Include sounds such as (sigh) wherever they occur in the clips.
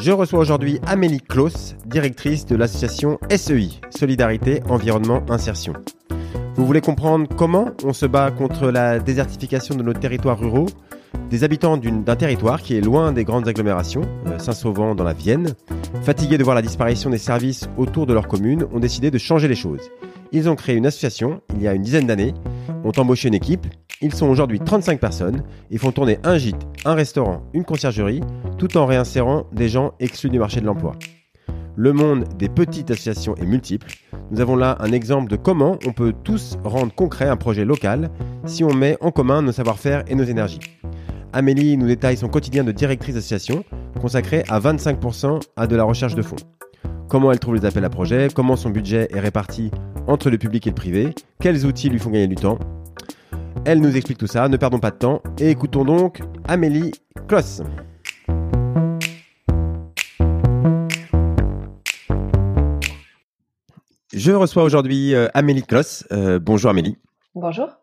Je reçois aujourd'hui Amélie Klaus, directrice de l'association SEI, Solidarité, Environnement, Insertion. Vous voulez comprendre comment on se bat contre la désertification de nos territoires ruraux Des habitants d'un territoire qui est loin des grandes agglomérations, euh, Saint-Sauvant dans la Vienne, fatigués de voir la disparition des services autour de leur commune, ont décidé de changer les choses. Ils ont créé une association il y a une dizaine d'années, ont embauché une équipe ils sont aujourd'hui 35 personnes et font tourner un gîte, un restaurant, une conciergerie, tout en réinsérant des gens exclus du marché de l'emploi. Le monde des petites associations est multiple. Nous avons là un exemple de comment on peut tous rendre concret un projet local si on met en commun nos savoir-faire et nos énergies. Amélie nous détaille son quotidien de directrice d'association, consacré à 25% à de la recherche de fonds. Comment elle trouve les appels à projets, comment son budget est réparti entre le public et le privé, quels outils lui font gagner du temps, elle nous explique tout ça, ne perdons pas de temps et écoutons donc Amélie Kloss. Je reçois aujourd'hui euh, Amélie Kloss. Euh, bonjour Amélie. Bonjour.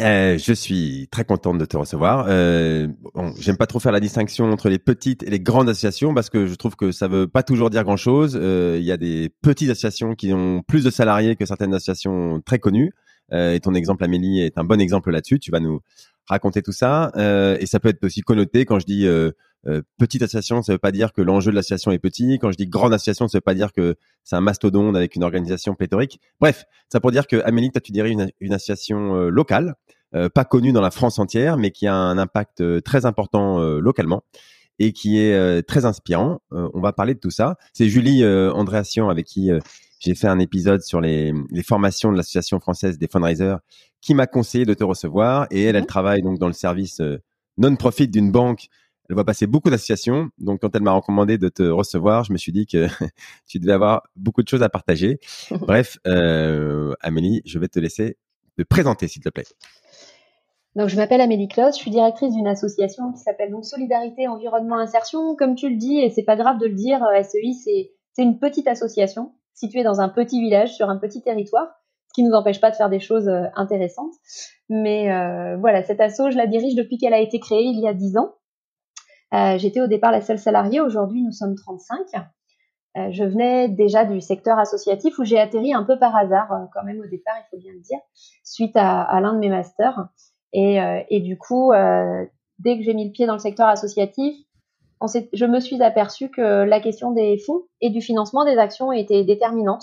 Euh, je suis très contente de te recevoir. J'aime pas trop faire la distinction entre les petites et les grandes associations parce que je trouve que ça veut pas toujours dire grand chose. Il y a des petites associations qui ont plus de salariés que certaines associations très connues. Euh, et ton exemple, Amélie, est un bon exemple là-dessus. Tu vas nous raconter tout ça. Euh, et ça peut être aussi connoté quand je dis euh, petite association, ça veut pas dire que l'enjeu de l'association est petit. Quand je dis grande association, ça veut pas dire que c'est un mastodonte avec une organisation pléthorique. Bref, ça pour dire que Amélie, toi, tu dirais une, une association locale, pas connue dans la France entière, mais qui a un impact très important localement et qui est très inspirant. on va parler de tout ça. C'est Julie Andréassian avec qui j'ai fait un épisode sur les, les formations de l'association française des fundraisers qui m'a conseillé de te recevoir et elle, elle mhm. travaille donc dans le service euh, non-profit d'une banque. Elle va passer beaucoup d'associations. Donc, quand elle m'a recommandé de te recevoir, je me suis dit que (laughs) tu devais avoir beaucoup de choses à partager. (laughs) Bref, euh, Amélie, je vais te laisser te présenter, s'il te plaît. Donc, je m'appelle Amélie Claus, je suis directrice d'une association qui s'appelle donc Solidarité Environnement Insertion. Comme tu le dis, et c'est pas grave de le dire, euh, SEI, c'est une petite association situé dans un petit village, sur un petit territoire, ce qui ne nous empêche pas de faire des choses euh, intéressantes. Mais euh, voilà, cette asso, je la dirige depuis qu'elle a été créée il y a 10 ans. Euh, J'étais au départ la seule salariée, aujourd'hui nous sommes 35. Euh, je venais déjà du secteur associatif où j'ai atterri un peu par hasard, euh, quand même au départ, il faut bien le dire, suite à, l'un de mes masters. Et, du coup, dès que j'ai mis le pied dans le secteur associatif, je me suis aperçue que la question des fonds et du financement des actions était déterminante.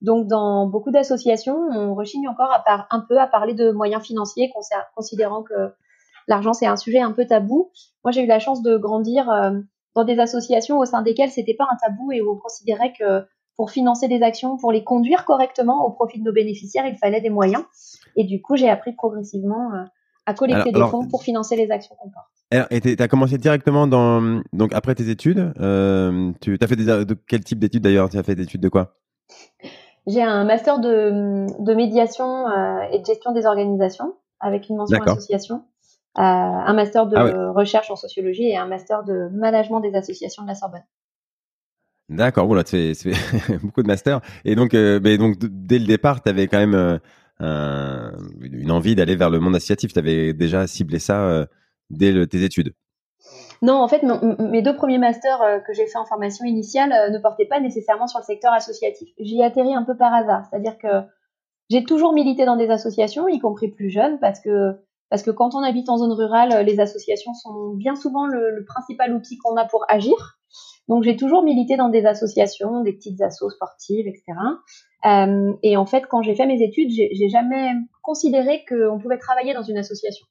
Donc, dans beaucoup d'associations, on rechigne encore à un peu à parler de moyens financiers, considérant que l'argent c'est un sujet un peu tabou. Moi, j'ai eu la chance de grandir euh, dans des associations au sein desquelles c'était pas un tabou et où on considérait que pour financer des actions, pour les conduire correctement au profit de nos bénéficiaires, il fallait des moyens. Et du coup, j'ai appris progressivement euh, à collecter des fonds pour financer les actions qu'on porte. Et tu as commencé directement dans donc après tes études. Euh, tu as fait des, de quel type d'études d'ailleurs? Tu as fait des études de quoi? J'ai un master de, de médiation euh, et de gestion des organisations avec une mention association, un master de ah recherche en sociologie et un master de management des associations de la Sorbonne. D'accord, voilà, tu fais, (laughs) beaucoup de masters. Et donc, euh, mais donc dès le départ, tu avais quand même euh, une envie d'aller vers le monde associatif. Tu avais déjà ciblé ça euh, dès tes études. Non, en fait, mes deux premiers masters euh, que j'ai fait en formation initiale euh, ne portaient pas nécessairement sur le secteur associatif. J'y atterri un peu par hasard, c'est-à-dire que j'ai toujours milité dans des associations, y compris plus jeune, parce que parce que quand on habite en zone rurale, les associations sont bien souvent le, principal outil qu'on a pour agir. Donc j'ai toujours milité dans des associations, des petites assos sportives, etc. Euh, et en fait, quand j'ai fait mes études, j'ai jamais considéré qu'on pouvait travailler dans une association.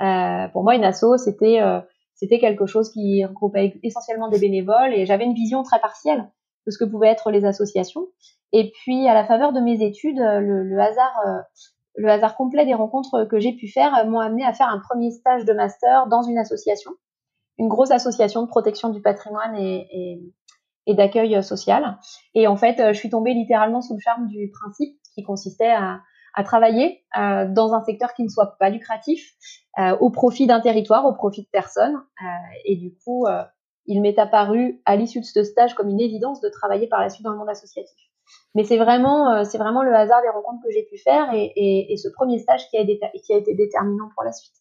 Euh, pour moi, une asso, c'était euh, c'était quelque chose qui regroupait essentiellement des bénévoles et j'avais une vision très partielle de ce que pouvaient être les associations. Et puis, à la faveur de mes études, le, le hasard, euh, le hasard complet des rencontres que j'ai pu faire m'ont amené à faire un premier stage de master dans une association, une grosse association de protection du patrimoine et, d'accueil social. Et en fait, je suis tombée littéralement sous le charme du principe qui consistait à, travailler dans un secteur qui ne soit pas lucratif, au profit d'un territoire, au profit de personnes. et du coup, il m'est apparu à l'issue de ce stage comme une évidence de travailler par la suite dans le monde associatif. Mais c'est vraiment, c'est vraiment le hasard des rencontres que j'ai pu faire et, ce premier stage qui a, qui a été déterminant pour la suite.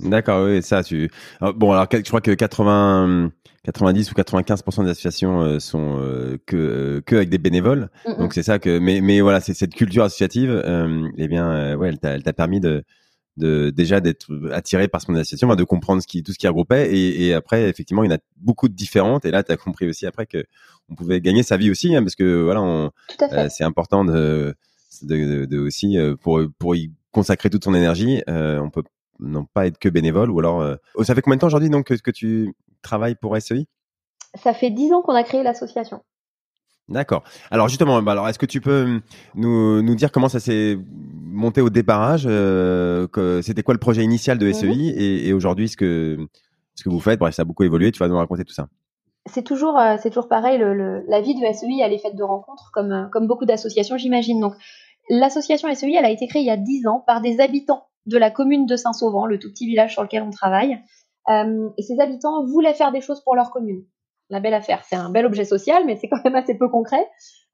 D'accord, oui, ça, tu. Euh, bon, alors, je crois que 80, 90 ou 95% des associations euh, sont euh, que que avec des bénévoles. Donc c'est ça que. Mais mais voilà, c'est cette culture associative. Euh, eh bien, ouais, elle t'a permis de de déjà d'être attiré par son association, de comprendre ce qui tout ce qui regroupait. Et, et après effectivement il y en a beaucoup de différentes. Et là tu as compris aussi après que on pouvait gagner sa vie aussi hein, parce que voilà c'est important de, de, de, aussi pour pour y consacrer toute son énergie on peut non pas être que bénévole ou alors euh, oh, ça fait combien de temps aujourd'hui donc que, tu travailles pour SEI Ça fait dix ans qu'on a créé l'association. D'accord. Alors justement, bah alors est-ce que tu peux hum, nous, nous dire comment ça s'est monté au déparrage euh, C'était quoi le projet initial de SEI mhm. et, aujourd'hui ce que ce que vous faites? Bref, ça a beaucoup évolué. Tu vas nous raconter tout ça. C'est toujours euh, c'est toujours pareil. Le, la vie de SEI elle est faite de rencontres comme comme beaucoup d'associations, j'imagine. Donc l'association SEI elle a été créée il y a dix ans par des habitants de la commune de Saint-Sauvant, le tout petit village sur lequel on travaille. Euh, et ces habitants voulaient faire des choses pour leur commune. La belle affaire, c'est un bel objet social, mais c'est quand même assez peu concret.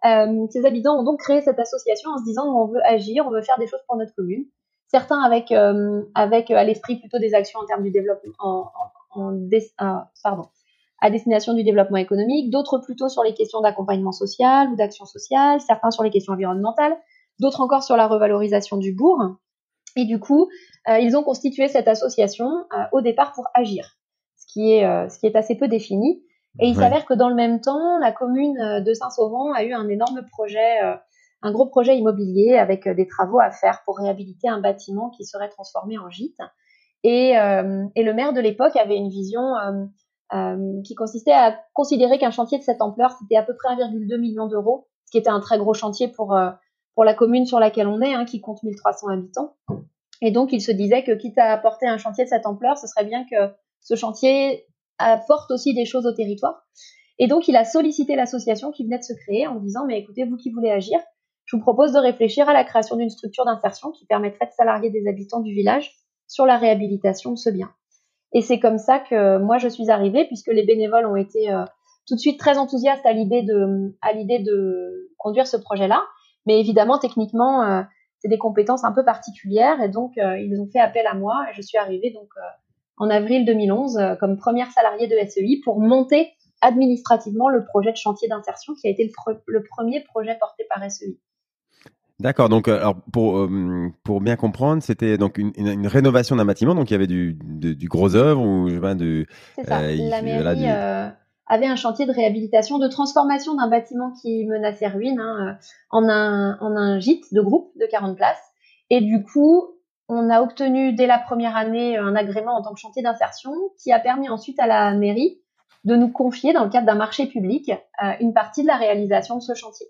Euh, ces habitants ont donc créé cette association en se disant on veut agir, on veut faire des choses pour notre commune. Certains avec euh, avec à l'esprit plutôt des actions en termes du développement, en, en, pardon, à destination du développement économique, d'autres plutôt sur les questions d'accompagnement social ou d'action sociale, certains sur les questions environnementales, d'autres encore sur la revalorisation du bourg. Et du coup, euh, ils ont constitué cette association euh, au départ pour agir, ce qui euh, ce qui est assez peu défini. Et il s'avère que dans le même temps, la commune de Saint-Sauvant a eu un énorme projet, un gros projet immobilier avec des travaux à faire pour réhabiliter un bâtiment qui serait transformé en gîte. Et, et le maire de l'époque avait une vision qui consistait à considérer qu'un chantier de cette ampleur, c'était à peu près 1,2 million d'euros, ce qui était un très gros chantier pour, pour la commune sur laquelle on est, hein, qui compte 1300 habitants. Et donc, il se disait que quitte à apporter un chantier de cette ampleur, ce serait bien que ce chantier apporte aussi des choses au territoire. Et donc, il a sollicité l'association qui venait de se créer en disant, mais écoutez, vous qui voulez agir, je vous propose de réfléchir à la création d'une structure d'insertion qui permettrait de salarier des habitants du village sur la réhabilitation de ce bien. Et c'est comme ça que moi, je suis arrivée, puisque les bénévoles ont été euh, tout de suite très enthousiastes à l'idée de, à l'idée de conduire ce projet-là. Mais évidemment, techniquement, euh, c'est des compétences un peu particulières et donc euh, ils ont fait appel à moi et je suis arrivée donc en avril 2011 comme première salariée de SEI pour monter administrativement le projet de chantier d'insertion qui a été le, premier projet porté par SEI. D'accord. Donc, alors pour pour bien comprendre, c'était donc une, rénovation d'un bâtiment. Donc, il y avait du, du gros œuvre ou je sais de. C'est ça. la mairie avait un chantier de réhabilitation, de transformation d'un bâtiment qui menaçait ruine hein, euh, en, un, en un gîte de groupe de 40 places. Et du coup, on a obtenu dès la première année un agrément en tant que chantier d'insertion qui a permis ensuite à la mairie de nous confier, dans le cadre d'un marché public, euh, une partie de la réalisation de ce chantier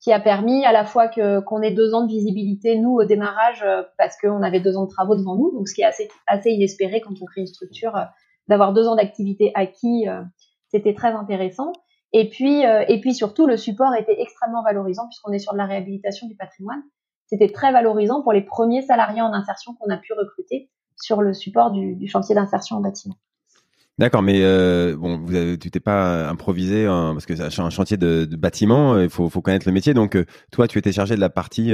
qui a permis à la fois qu'on ait deux ans de visibilité nous au démarrage euh, parce qu'on avait deux ans de travaux devant nous donc ce qui est assez assez inespéré quand on crée une structure d'avoir deux ans d'activité acquis c'était très intéressant. Et puis, euh, et puis surtout, le support était extrêmement valorisant puisqu'on est sur de la réhabilitation du patrimoine. C'était très valorisant pour les premiers salariés en insertion qu'on a pu recruter sur le support du, chantier d'insertion en bâtiment. D'accord, mais euh, bon, vous tu t'es pas improvisé hein, parce que c'est un chantier de, bâtiment, il faut, faut, connaître le métier. Donc, euh, toi, tu étais chargé de la partie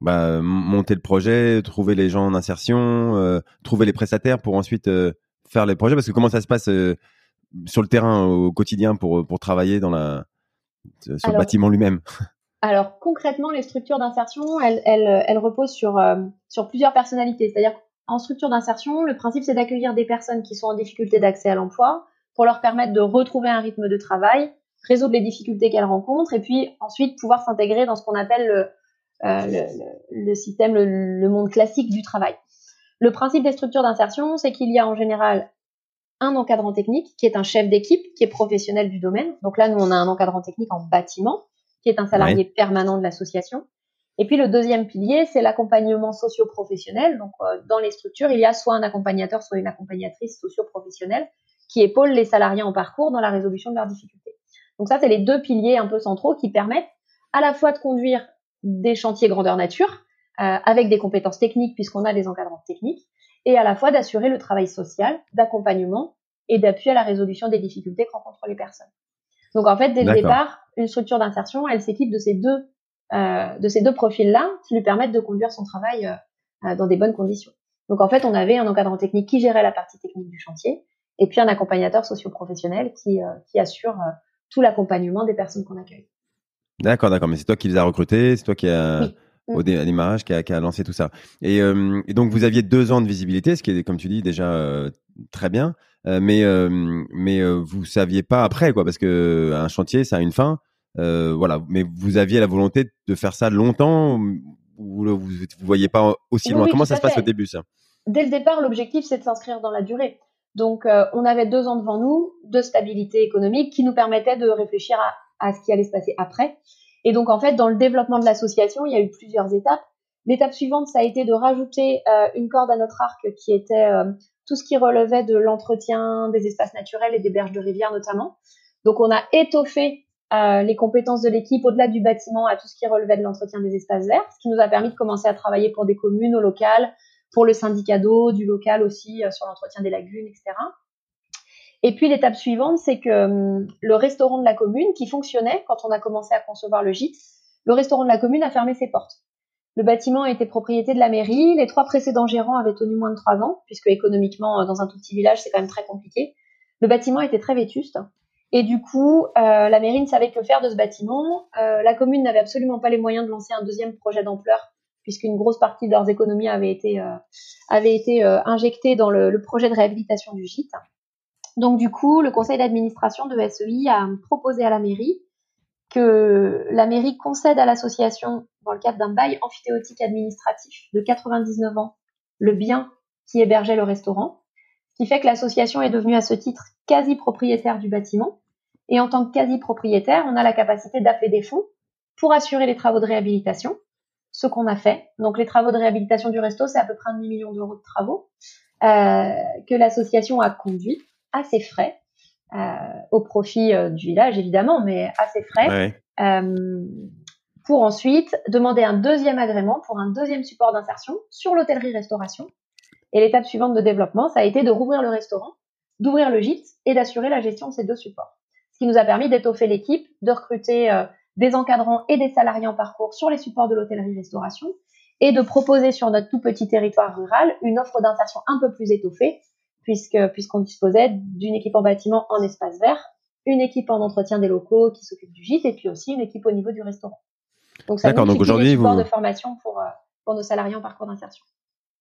bah, monter le projet, trouver les gens en insertion, trouver les prestataires pour ensuite faire les projets. Parce que comment ça se passe sur le terrain au quotidien pour, pour travailler dans la, sur le bâtiment lui-même? Alors concrètement, les structures d'insertion, elles, elles, elles, reposent sur, euh, sur plusieurs personnalités. C'est-à-dire qu'en structure d'insertion, le principe c'est d'accueillir des personnes qui sont en difficulté d'accès à l'emploi pour leur permettre de retrouver un rythme de travail, résoudre les difficultés qu'elles rencontrent et puis ensuite pouvoir s'intégrer dans ce qu'on appelle le, euh, le, le, système, le, le monde classique du travail. Le principe des structures d'insertion, c'est qu'il y a en général un encadrant technique qui est un chef d'équipe qui est professionnel du domaine. Donc là, nous, on a un encadrant technique en bâtiment qui est un salarié permanent de l'association. Et puis le deuxième pilier, c'est l'accompagnement socio-professionnel. Donc euh, dans les structures, il y a soit un accompagnateur, soit une accompagnatrice socio-professionnelle qui épaule les salariés en parcours dans la résolution de leurs difficultés. Donc ça, c'est les deux piliers un peu centraux qui permettent à la fois de conduire des chantiers grandeur nature, avec des compétences techniques puisqu'on a des encadrants techniques, et à la fois d'assurer le travail social, d'accompagnement et d'appui à la résolution des difficultés que rencontrent les personnes. Donc en fait, dès le départ, une structure d'insertion, elle s'équipe de ces deux euh, de ces deux profils-là qui lui permettent de conduire son travail euh, euh, dans des bonnes conditions. Donc en fait, on avait un encadrant technique qui gérait la partie technique du chantier et puis un accompagnateur socio-professionnel qui, qui assure tout l'accompagnement des personnes qu'on accueille. D'accord, d'accord. Mais c'est toi qui les as recrutés, c'est toi qui a au démarrage qui a, qui a, lancé tout ça. Et, et, donc vous aviez deux ans de visibilité, ce qui est, comme tu dis, déjà très bien. mais mais vous saviez pas après, quoi, parce que un chantier, ça a une fin. Euh, voilà, mais vous aviez la volonté de faire ça longtemps ou vous ne voyez pas aussi loin? Comment ça se passe au début, ça? Dès le départ, l'objectif, c'est de s'inscrire dans la durée. Donc, euh, on avait deux ans devant nous de stabilité économique qui nous permettait de réfléchir à, ce qui allait se passer après. Et donc, en fait, dans le développement de l'association, il y a eu plusieurs étapes. L'étape suivante, ça a été de rajouter euh, une corde à notre arc qui était tout ce qui relevait de l'entretien des espaces naturels et des berges de rivière notamment. Donc, on a étoffé euh, les compétences de l'équipe au-delà du bâtiment à tout ce qui relevait de l'entretien des espaces verts, ce qui nous a permis de commencer à travailler pour des communes au local, pour le syndicat d'eau, du local aussi euh, sur l'entretien des lagunes, etc. Et puis l'étape suivante, c'est que hum, le restaurant de la commune, qui fonctionnait quand on a commencé à concevoir le gîte, le restaurant de la commune a fermé ses portes. Le bâtiment était propriété de la mairie, les trois précédents gérants avaient tenu moins de trois ans, puisque économiquement, euh, dans un tout petit village, c'est quand même très compliqué. Le bâtiment était très vétuste, et du coup, euh, la mairie ne savait que faire de ce bâtiment. Euh, la commune n'avait absolument pas les moyens de lancer un deuxième projet d'ampleur, puisqu'une grosse partie de leurs économies avait été, euh, injectée dans le, projet de réhabilitation du gîte. Donc du coup, le conseil d'administration de SEI a proposé à la mairie que la mairie concède à l'association, dans le cadre d'un bail amphithéotique administratif de 99 ans, le bien qui hébergeait le restaurant, ce qui fait que l'association est devenue à ce titre quasi propriétaire du bâtiment et en tant que quasi-propriétaire, on a la capacité d'appeler des fonds pour assurer les travaux de réhabilitation, ce qu'on a fait. Donc les travaux de réhabilitation du resto, c'est à peu près un demi-million d'euros de travaux euh, que l'association a conduit ses frais, euh, au profit euh, du village évidemment, mais ses frais, euh, pour ensuite demander un deuxième agrément pour un deuxième support d'insertion sur l'hôtellerie-restauration. Et l'étape suivante de développement, ça a été de rouvrir le restaurant, d'ouvrir le gîte et d'assurer la gestion de ces deux supports. Qui nous a permis d'étoffer l'équipe, de recruter euh, des encadrants et des salariés en parcours sur les supports de l'hôtellerie-restauration et de proposer sur notre tout petit territoire rural une offre d'insertion un peu plus étoffée puisque puisqu'on disposait d'une équipe en bâtiment en espace vert, une équipe en entretien des locaux qui s'occupe du gîte et puis aussi une équipe au niveau du restaurant. Donc ça nous donc aujourd'hui vous de formation pour euh, pour nos salariés en parcours d'insertion.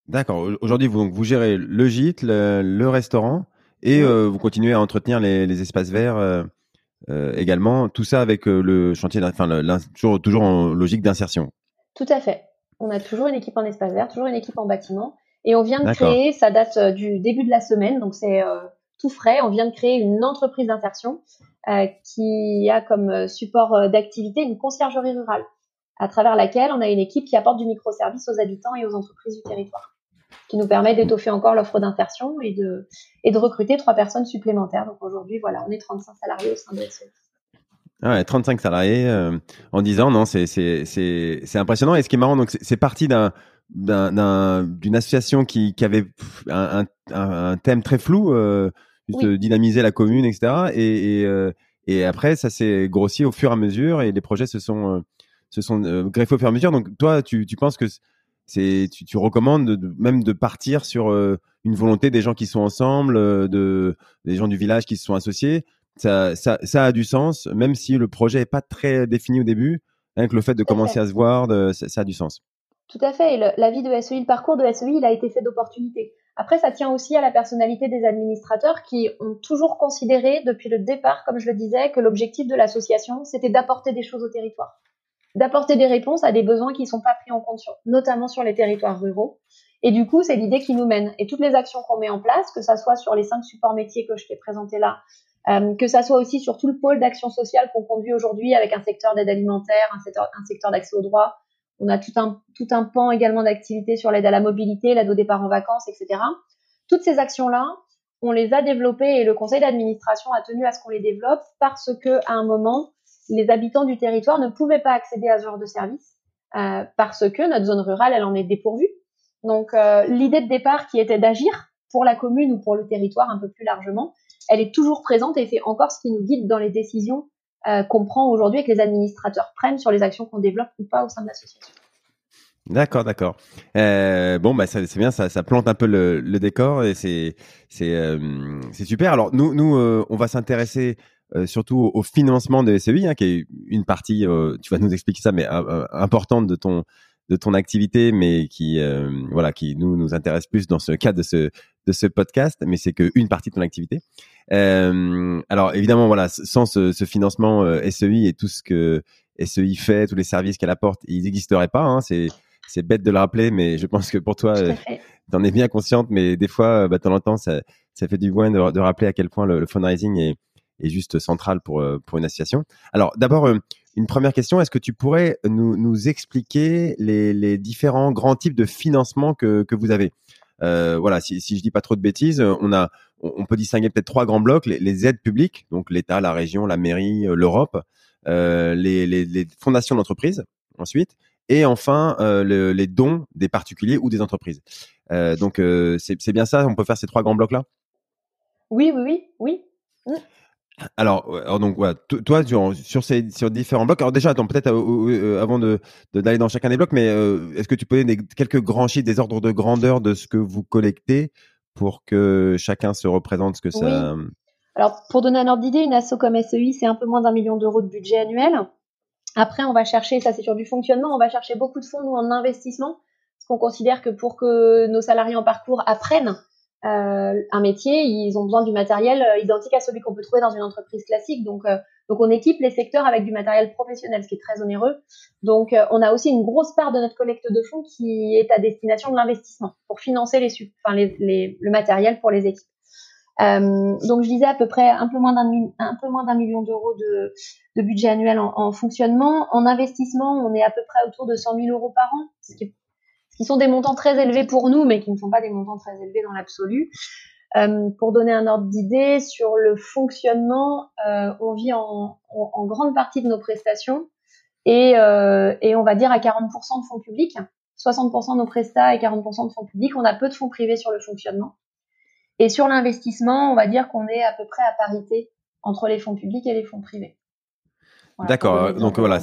D'accord. Aujourd'hui vous vous gérez le gîte, le, restaurant et euh, vous continuez à entretenir les, les espaces verts euh, également. Tout ça avec le chantier, enfin, toujours, toujours en logique d'insertion. Tout à fait. On a toujours une équipe en espace vert, toujours une équipe en bâtiment. Et on vient de créer, ça date euh, du début de la semaine, donc c'est tout frais. On vient de créer une entreprise d'insertion qui a comme support d'activité une conciergerie rurale, à travers laquelle on a une équipe qui apporte du microservice aux habitants et aux entreprises du territoire qui nous permet d'étoffer encore l'offre d'insertion et de, et de recruter trois personnes supplémentaires. Donc aujourd'hui, voilà, on est 35 salariés au sein de SES. Ah ouais, 35 salariés euh, en 10 ans, non, c'est c'est c'est c'est impressionnant. Et ce qui est marrant, donc c'est parti d'un d'un d'une association qui qui avait un, un, un thème très flou, euh, juste dynamiser la commune, etc. Et et, euh, et après, ça s'est grossi au fur et à mesure, et les projets se sont euh, se sont greffés au fur et à mesure. Donc toi, tu tu penses que c'est tu, tu, recommandes de, même de partir sur euh, une volonté des gens qui sont ensemble, euh, de des gens du village qui se sont associés. Ça, ça, ça a du sens, même si le projet est pas très défini au début. Avec le fait de commencer à se voir, de, ça, a du sens. Tout à fait. Et la vie de SEI, le parcours de SEI, il a été fait d'opportunités. Après, ça tient aussi à la personnalité des administrateurs qui ont toujours considéré depuis le départ, comme je le disais, que l'objectif de l'association, c'était d'apporter des choses au territoire d'apporter des réponses à des besoins qui ne sont pas pris en compte, notamment sur les territoires ruraux. Et du coup, c'est l'idée qui nous mène. Et toutes les actions qu'on met en place, que ça soit sur les cinq supports métiers que je t'ai présentés là, euh, que ça soit aussi sur tout le pôle d'action sociale qu'on conduit aujourd'hui avec un secteur d'aide alimentaire, un secteur, d'accès aux droits. On a tout un, tout un pan également d'activités sur l'aide à la mobilité, l'aide au départ en vacances, etc. Toutes ces actions-là, on les a développées et le conseil d'administration a tenu à ce qu'on les développe parce que à un moment, les habitants du territoire ne pouvaient pas accéder à ce genre de service parce que notre zone rurale, elle en est dépourvue. Donc l'idée de départ qui était d'agir pour la commune ou pour le territoire un peu plus largement, elle est toujours présente et c'est encore ce qui nous guide dans les décisions qu'on prend aujourd'hui et que les administrateurs prennent sur les actions qu'on développe ou pas au sein de l'association. D'accord, d'accord. Euh, bon, bah c'est bien, ça, ça, plante un peu le, décor et euh, c'est super. Alors nous euh, on va s'intéresser euh, surtout au, financement de SEI, hein, qui est une partie. tu vas nous expliquer ça, mais importante de ton de ton activité, mais qui voilà qui nous nous intéresse plus dans ce cadre de ce de ce podcast, mais c'est qu'une partie de ton activité. alors évidemment voilà, sans ce, ce financement SEI et tout ce que SEI fait, tous les services qu'elle apporte, ils n'existeraient pas. Hein, c'est c'est bête de le rappeler, mais je pense que pour toi, euh, tu en es bien consciente, mais des fois, euh, bah, de temps en temps, ça, ça fait du bien de, de, rappeler à quel point le, fundraising est, est, juste central pour, euh, pour une association. Alors, d'abord, une première question, est-ce que tu pourrais nous, nous expliquer les, les, différents grands types de financement que, que vous avez? Euh, voilà, si, si je dis pas trop de bêtises, on a, on peut distinguer peut-être trois grands blocs les, aides publiques, donc l'État, la région, la mairie, l'Europe, euh, les, les, fondations d'entreprise, ensuite, et enfin euh, les dons des particuliers ou des entreprises. Euh, donc euh, c'est bien ça, on peut faire ces trois grands blocs là. Oui, oui, oui, oui. Alors, donc voilà, toi sur, ces sur différents blocs. Alors déjà, attends, peut-être avant de d'aller dans chacun des blocs, mais est-ce que tu peux donner quelques grands chiffres, des ordres de grandeur de ce que vous collectez pour que chacun se représente ce que ça. Alors, pour donner un ordre d'idée, une asso comme SEI, c'est un peu moins d'un million d'euros de budget annuel. Après, on va chercher, ça c'est sur du fonctionnement, on va chercher beaucoup de fonds, nous, en investissement, parce qu'on considère que pour que nos salariés en parcours apprennent euh, un métier, ils ont besoin du matériel euh, identique à celui qu'on peut trouver dans une entreprise classique. Donc, euh, donc on équipe les secteurs avec du matériel professionnel, ce qui est très onéreux. Donc, on a aussi une grosse part de notre collecte de fonds qui est à destination de l'investissement pour financer le matériel pour les équipes. Euh, donc je disais à peu près un peu moins d'un million d'euros de, budget annuel en, en, fonctionnement. En investissement, on est à peu près autour de 100 000 euros par an, ce qui, qui, sont des montants très élevés pour nous, mais qui ne sont pas des montants très élevés dans l'absolu. Euh, pour donner un ordre d'idée sur le fonctionnement, euh, on vit en, en, grande partie de nos prestations et, euh, et on va dire à 40% de fonds publics, 60% de nos prestats et 40% de fonds publics. On a peu de fonds privés sur le fonctionnement. Et sur l'investissement, on va dire qu'on est à peu près à parité entre les fonds publics et les fonds privés. D'accord. Donc voilà,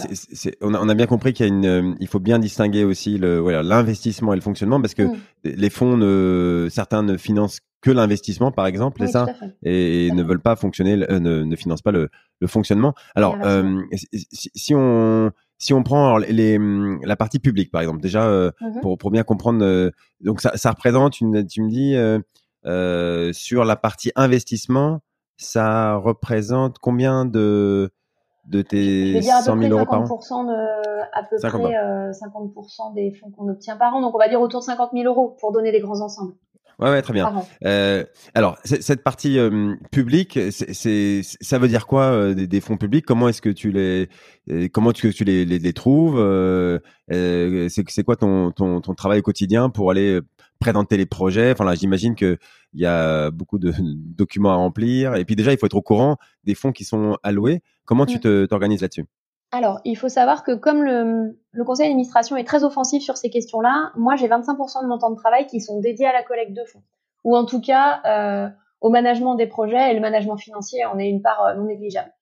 on, a, bien compris qu'il y a une, euh, il faut bien distinguer aussi le, voilà, l'investissement et le fonctionnement parce que mm. les fonds ne, certains ne financent que l'investissement, par exemple, c'est ça, et, ne veulent pas fonctionner, euh, ne, ne financent pas le, le fonctionnement. Alors, euh, si, on si on prend les, la partie publique, par exemple, déjà mm-hmm. pour, pour bien comprendre, donc ça, ça représente une, tu me dis euh, sur la partie investissement, ça représente combien de de tes 100 000 euros par an de, À peu près 50% euh, des fonds qu'on obtient par an. Donc on va dire autour de 50 000 euros pour donner des grands ensembles. Ouais, ouais, très bien. Euh, alors, cette partie euh, publique, c'est, ça veut dire quoi euh, des, des, fonds publics? Comment est-ce que tu les, comment tu, tu les, les, les trouves C'est, c'est quoi ton, ton, ton travail quotidien pour aller présenter les projets? Enfin là, j'imagine que il y a beaucoup de (laughs) documents à remplir. Et puis déjà, il faut être au courant des fonds qui sont alloués. Comment tu mm. t'organises là-dessus? Alors, il faut savoir que comme le, le conseil d'administration est très offensif sur ces questions-là, moi j'ai 25% de mon temps de travail qui sont dédiés à la collecte de fonds, ou en tout cas euh, au management des projets et le management financier en est une part euh, non négligeable.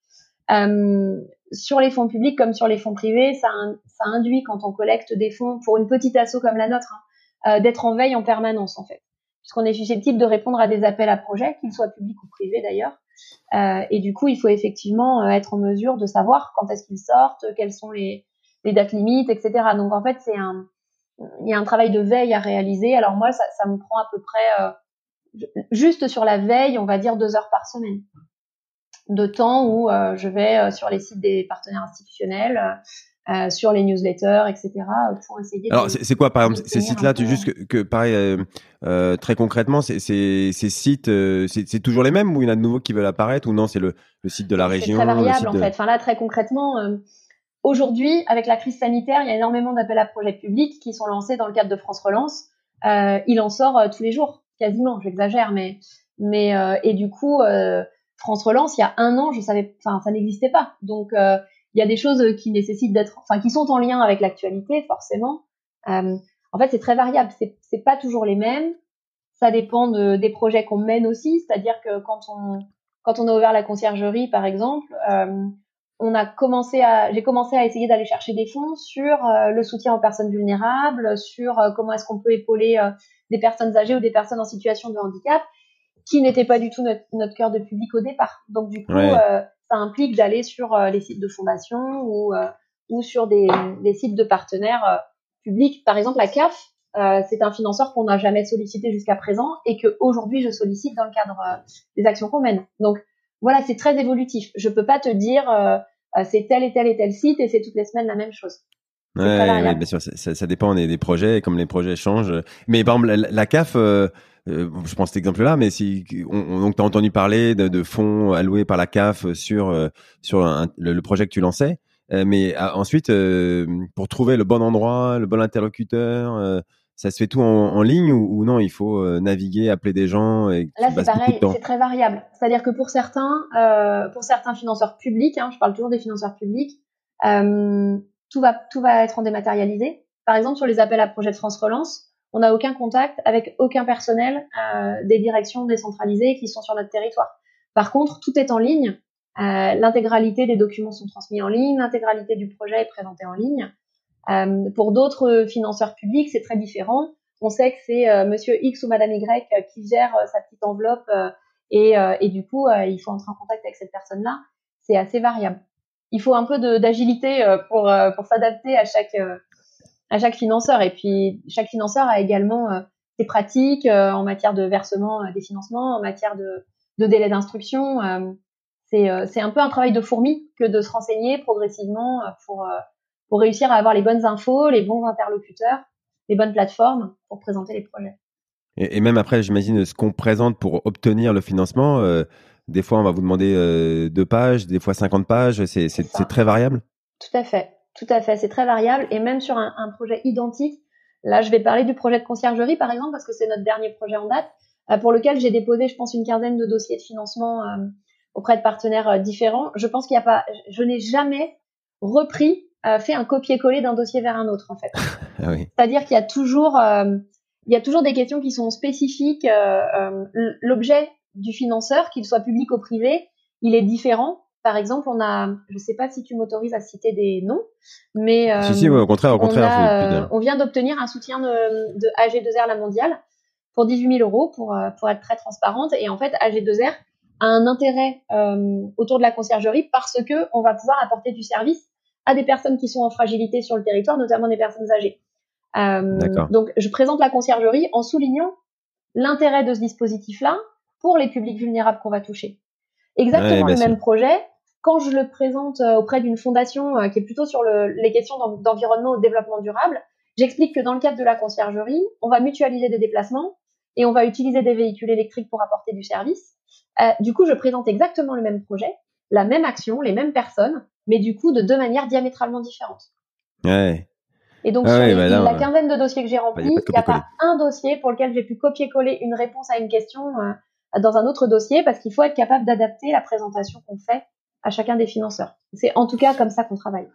Euh, sur les fonds publics comme sur les fonds privés, ça, ça induit quand on collecte des fonds pour une petite asso comme la nôtre, hein, euh, d'être en veille en permanence en fait, puisqu'on est susceptible de répondre à des appels à projets, qu'ils soient publics ou privés d'ailleurs. Euh, et du coup, il faut effectivement euh, être en mesure de savoir quand est-ce qu'ils sortent, quelles sont les, dates limites, etc. Donc en fait, c'est un, il y a un travail de veille à réaliser. Alors moi, ça, me prend à peu près euh, juste sur la veille, on va dire deux heures par semaine de temps où je vais sur les sites des partenaires institutionnels, euh, sur les newsletters, etc. pour essayer. Alors c'est quoi par exemple ces sites-là Tu juste que, que pareil euh, euh très concrètement, ces sites, euh, c'est toujours les mêmes ou il y en a de nouveaux qui veulent apparaître ou non C'est le, le, site de la région. C'est très variable en fait. Enfin là très concrètement. Aujourd'hui, avec la crise sanitaire, il y a énormément d'appels à projets publics qui sont lancés dans le cadre de France Relance. il en sort tous les jours, quasiment. J'exagère, mais mais et du coup, France Relance, il y a un an, je savais, enfin, ça n'existait pas. Donc il y a des choses qui nécessitent d'être, enfin, qui sont en lien avec l'actualité, forcément. Euh, en fait, c'est très variable. C'est, c'est pas toujours les mêmes. Ça dépend de, des projets qu'on mène aussi. C'est-à-dire que quand on, quand on a ouvert la conciergerie, par exemple, euh, on a commencé à, j'ai commencé à essayer d'aller chercher des fonds sur euh, le soutien aux personnes vulnérables, sur euh, comment est-ce qu'on peut épauler euh, des personnes âgées ou des personnes en situation de handicap, qui n'était pas du tout notre, notre cœur de public au départ. Donc du coup, ça implique d'aller sur les sites de fondation ou ou sur des, des sites de partenaires public. Par exemple, la CAF, euh, c'est un financeur qu'on n'a jamais sollicité jusqu'à présent et que aujourd'hui je sollicite dans le cadre euh, des actions qu'on mène. Donc voilà, c'est très évolutif. Je peux pas te dire euh, c'est tel et tel et tel site et c'est toutes les semaines la même chose. Ouais, bien sûr, ça, ça dépend des, des, projets, comme les projets changent. Mais par exemple, la, CAF, je pense cet exemple-là, mais si on, donc t'as entendu parler de, de, fonds alloués par la CAF sur sur le, projet que tu lançais. Euh, mais ensuite, euh, pour trouver le bon endroit, le bon interlocuteur, euh, ça se fait tout en, ligne ou, non? Il faut naviguer, appeler des gens et Là, c'est pareil, c'est très variable. C'est-à-dire que pour certains, pour certains financeurs publics, hein, je parle toujours des financeurs publics, tout va tout va être en dématérialisé. Par exemple, sur les appels à projets de France Relance, on n'a aucun contact avec aucun personnel des directions décentralisées qui sont sur notre territoire. Par contre, tout est en ligne euh, l'intégralité des documents sont transmis en ligne, l'intégralité du projet est présentée en ligne. Euh, pour d'autres financeurs publics, c'est très différent. On sait que c'est euh, Monsieur X ou Madame Y qui gère sa petite enveloppe et, et, du coup, il faut entrer en contact avec cette personne-là. C'est assez variable. Il faut un peu d'agilité pour, pour s'adapter à chaque, à chaque financeur. Et puis, chaque financeur a également ses pratiques en matière de versement des financements, en matière de, de délai d'instruction. Euh, c'est un peu un travail de fourmi que de se renseigner progressivement euh, pour, euh, pour réussir à avoir les bonnes infos, les bons interlocuteurs, les bonnes plateformes pour présenter les projets. Et, même après, j'imagine ce qu'on présente pour obtenir le financement. des fois, on va vous demander deux pages, des fois 50 pages. C'est très variable? Tout à fait, tout à fait. C'est très variable. Et même sur un, un, projet identique, là, je vais parler du projet de conciergerie, par exemple, parce que c'est notre dernier projet en date, pour lequel j'ai déposé, je pense, une quinzaine de dossiers de financement auprès de partenaires euh, différents. Je pense qu'il n'y a pas, je n'ai jamais repris, euh, fait un copier-coller d'un dossier vers un autre en fait. (laughs) Ah C'est-à-dire qu'il y a toujours, euh, il y a toujours des questions qui sont spécifiques. L'objet du financeur, qu'il soit public ou privé, il est différent. Par exemple, on a, je sais pas si tu m'autorises à citer des noms, mais si, si, au contraire, au contraire, on, vient d'obtenir un soutien de, de AG2R La Mondiale pour 18 000 euros pour pour être très transparente. Et en fait, AG2R un intérêt euh, autour de la conciergerie parce que on va pouvoir apporter du service à des personnes qui sont en fragilité sur le territoire, notamment des personnes âgées. Euh, donc, je présente la conciergerie en soulignant l'intérêt de ce dispositif-là pour les publics vulnérables qu'on va toucher. Exactement le même projet. Quand je le présente euh, auprès d'une fondation qui est plutôt sur le, les questions d'environnement ou de développement durable, j'explique que dans le cadre de la conciergerie, on va mutualiser des déplacements et on va utiliser des véhicules électriques pour apporter du service. Euh, du coup, je présente exactement le même projet, la même action, les mêmes personnes, mais du coup de deux manières diamétralement différentes. Ouais. Et donc, sur bah la quinzaine de dossiers que j'ai remplis, il n'y a, pas un dossier pour lequel j'ai pu copier-coller une réponse à une question euh, dans un autre dossier, parce qu'il faut être capable d'adapter la présentation qu'on fait à chacun des financeurs. C'est en tout cas comme ça qu'on travaille.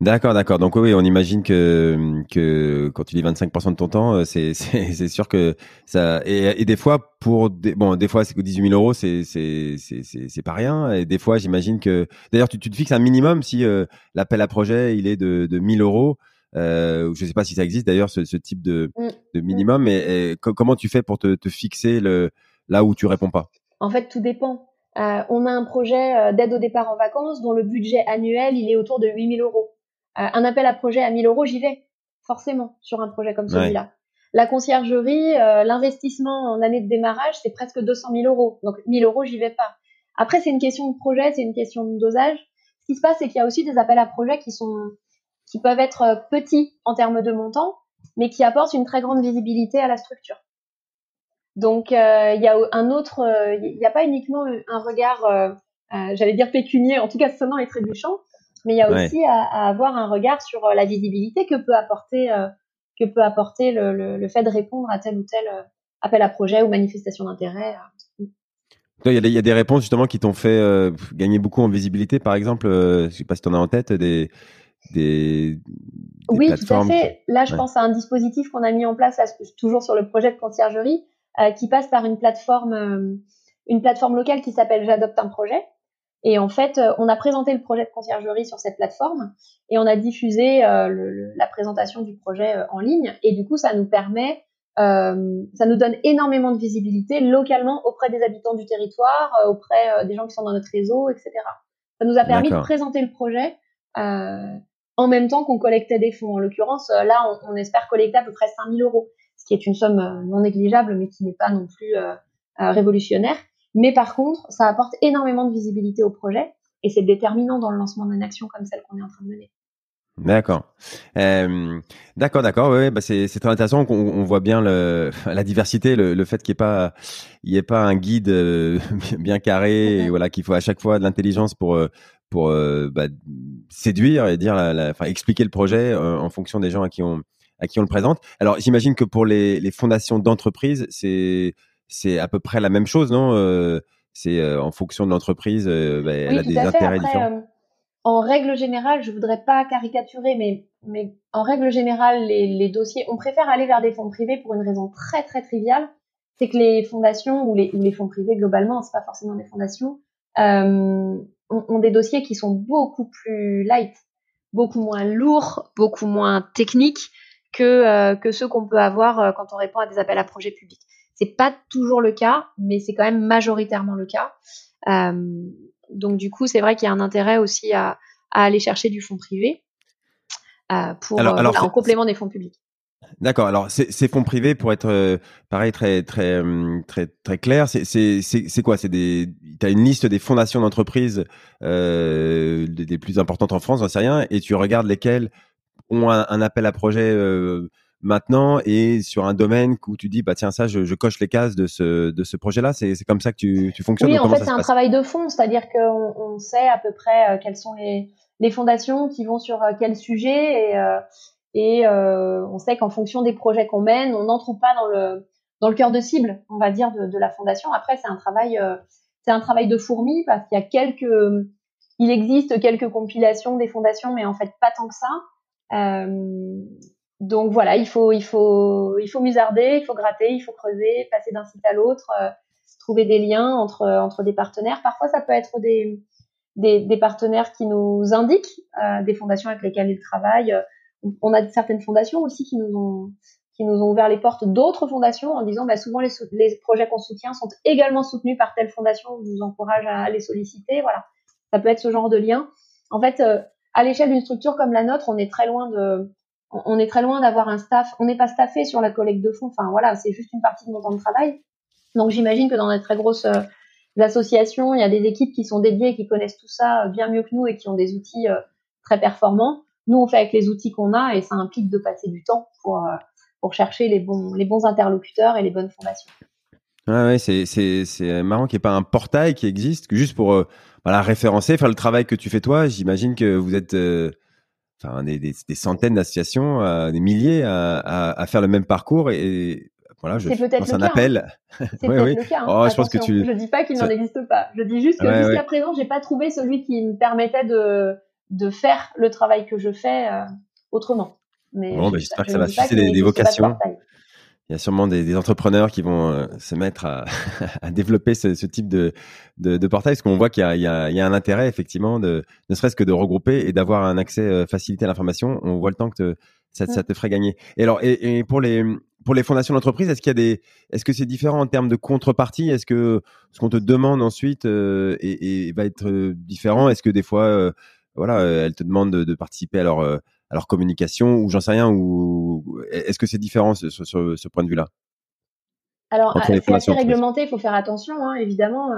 D'accord, d'accord. Donc oui, on imagine que que quand tu dis 25% de ton temps, euh, (laughs) c'est c'est sûr que ça et, et des fois pour des, bon des fois c'est que 18 000 euros c'est c'est c'est c'est pas rien et des fois j'imagine que d'ailleurs tu tu te fixes un minimum si euh, l'appel à projet il est de de 1000 euros. Euh, je sais pas si ça existe d'ailleurs ce, ce type de mm. de minimum mais comment tu fais pour te te fixer le là où tu réponds pas? En fait, tout dépend. Euh, on a un projet euh, d'aide au départ en vacances dont le budget annuel il est autour de 8000 euros. Euh, un appel à projet à 1000 euros, j'y vais forcément sur un projet comme celui-là. La conciergerie, euh, l'investissement en année de démarrage, c'est presque 200 000 euros. Donc 1000 euros, j'y vais pas. Après, c'est une question de projet, c'est une question de dosage. Ce qui se passe, c'est qu'il y a aussi des appels à projets qui sont, qui peuvent être petits en termes de montant, mais qui apportent une très grande visibilité à la structure. Donc, il y a un autre, il n'y a pas uniquement un regard, j'allais dire pécunier, en tout cas sonnant et trébuchant, mais il y a aussi à, avoir un regard sur euh, la visibilité que peut apporter euh, que peut apporter le, le, fait de répondre à tel ou tel euh, appel à projet ou manifestation d'intérêt. Il y, a des, il y, a des réponses justement qui t'ont fait gagner beaucoup en visibilité, par exemple. je sais pas si tu en as en tête des, des, oui, tout à fait. Là, je pense à un dispositif qu'on a mis en place, toujours sur le projet de conciergerie, euh, qui passe par une plateforme, euh, une plateforme locale qui s'appelle J'adopte un projet. Et en fait, euh, on a présenté le projet de conciergerie sur cette plateforme et on a diffusé le, la présentation du projet en ligne. Et du coup, ça nous permet, ça nous donne énormément de visibilité localement auprès des habitants du territoire, auprès des gens qui sont dans notre réseau, etc. Ça nous a permis de présenter le projet en même temps qu'on collectait des fonds. En l'occurrence, euh, là, on, on, espère collecter à peu près 5000 euros, qui est une somme euh, non négligeable, mais qui n'est pas non plus euh, révolutionnaire. Mais par contre, ça apporte énormément de visibilité au projet et c'est déterminant dans le lancement d'une action comme celle qu'on est en train de mener. D'accord, euh, d'accord, d'accord. Ouais, bah c'est très intéressant. on voit bien le, la diversité, le, le fait qu'il n'y ait pas il y ait pas un guide (laughs) bien carré, et voilà qu'il faut à chaque fois de l'intelligence pour pour euh, bah, séduire et dire, la, expliquer le projet euh, en fonction des gens à qui on à qui on le présente. Alors, j'imagine que pour les, les fondations d'entreprise, c'est c'est à peu près la même chose, non euh, C'est en fonction de l'entreprise, bah, elle a des intérêts différents. en règle générale, je voudrais pas caricaturer, mais mais en règle générale, les, les dossiers, on préfère aller vers des fonds privés pour une raison très très triviale, c'est que les fondations ou les, ou les fonds privés globalement, c'est pas forcément des fondations, euh, ont, des dossiers qui sont beaucoup plus light, beaucoup moins lourds, beaucoup moins techniques que, euh, que ceux qu'on peut avoir euh, quand on répond à des appels à projets publics. C'est pas toujours le cas, mais c'est quand même majoritairement le cas. Euh, donc du coup, c'est vrai qu'il y a un intérêt aussi à, à aller chercher du fonds privé pour alors, en complément des fonds publics. D'accord. Alors, ces fonds privés, pour être euh, pareil très très très très clair, c'est quoi? C'est des as une liste des fondations d'entreprises euh, des, plus importantes en France, j'en sais rien, et tu regardes lesquelles ont un, appel à projet euh, maintenant et sur un domaine où tu dis bah tiens ça je, je coche les cases de ce de ce projet-là. C'est c'est comme ça que tu tu fonctionnes. Oui, en fait, c'est un travail de fond, c'est-à-dire qu'on on sait à peu près quelles sont les les fondations qui vont sur quel sujet et et euh, on sait qu'en fonction des projets qu'on mène, on n'entre pas dans le dans le cœur de cible, on va dire, de, de la fondation. Après, c'est un travail, euh, c'est un travail de fourmi parce qu'il y a quelques, il existe quelques compilations des fondations, mais en fait pas tant que ça. Euh, donc voilà, il faut, il faut, il faut musarder, il faut gratter, il faut creuser, passer d'un site à l'autre, euh, trouver des liens entre entre des partenaires. Parfois, ça peut être des des, des partenaires qui nous indiquent euh, des fondations avec lesquelles ils travaillent on a certaines fondations aussi qui nous ont qui nous ont ouvert les portes d'autres fondations en disant bah, souvent les, les projets qu'on soutient sont également soutenus par telle fondation, on vous encourage à les solliciter. Voilà, ça peut être ce genre de lien. En fait, euh, à l'échelle d'une structure comme la nôtre, on est très loin de, on est très loin d'avoir un staff. On n'est pas staffé sur la collecte de fonds. Enfin voilà, c'est juste une partie de mon temps de travail. Donc j'imagine que dans les très grosses euh, associations, il y a des équipes qui sont dédiées, qui connaissent tout ça euh, bien mieux que nous et qui ont des outils très performants. Nous, on fait avec les outils qu'on a et ça implique de passer du temps pour, euh, pour chercher les bons, les bons interlocuteurs et les bonnes fondations. Ah ouais, c'est, marrant qu'il n'y ait pas un portail qui existe, juste pour euh, voilà, référencer, faire le travail que tu fais toi. J'imagine que vous êtes euh, enfin, des, des, des, centaines d'associations, des milliers à, à, à, faire le même parcours et, voilà, je c'est peut-être un appel. Hein. C'est (laughs) peut-être le cas. Hein. Oh, je pense que tu. Je dis pas qu'il n'en existe pas. Je dis juste que jusqu'à présent, présent, j'ai pas trouvé celui qui me permettait de de faire le travail que je fais euh, autrement. Mais bon, ben, j'espère que ça va susciter des, vocations. Il y a sûrement des, des entrepreneurs qui vont euh, se mettre à, (laughs) à développer ce, ce, type de, de, de portail, parce qu'on voit qu'il y, y, y, a un intérêt effectivement, de, ne serait-ce que de regrouper et d'avoir un accès euh, facilité à l'information. On voit le temps que ça, ça, te ferait gagner. Et alors, et, et pour les pour les fondations d'entreprise, est-ce qu'il y a des, est-ce que c'est différent en termes de contrepartie? Est-ce que ce qu'on te demande ensuite euh, et, et va être différent? Est-ce que des fois voilà, euh, elles te demandent de, participer à leur, euh, leur communication ou j'en sais rien ou est-ce que c'est différent sur, ce point de vue-là? Alors, c'est assez réglementé, il faut faire attention, hein, évidemment.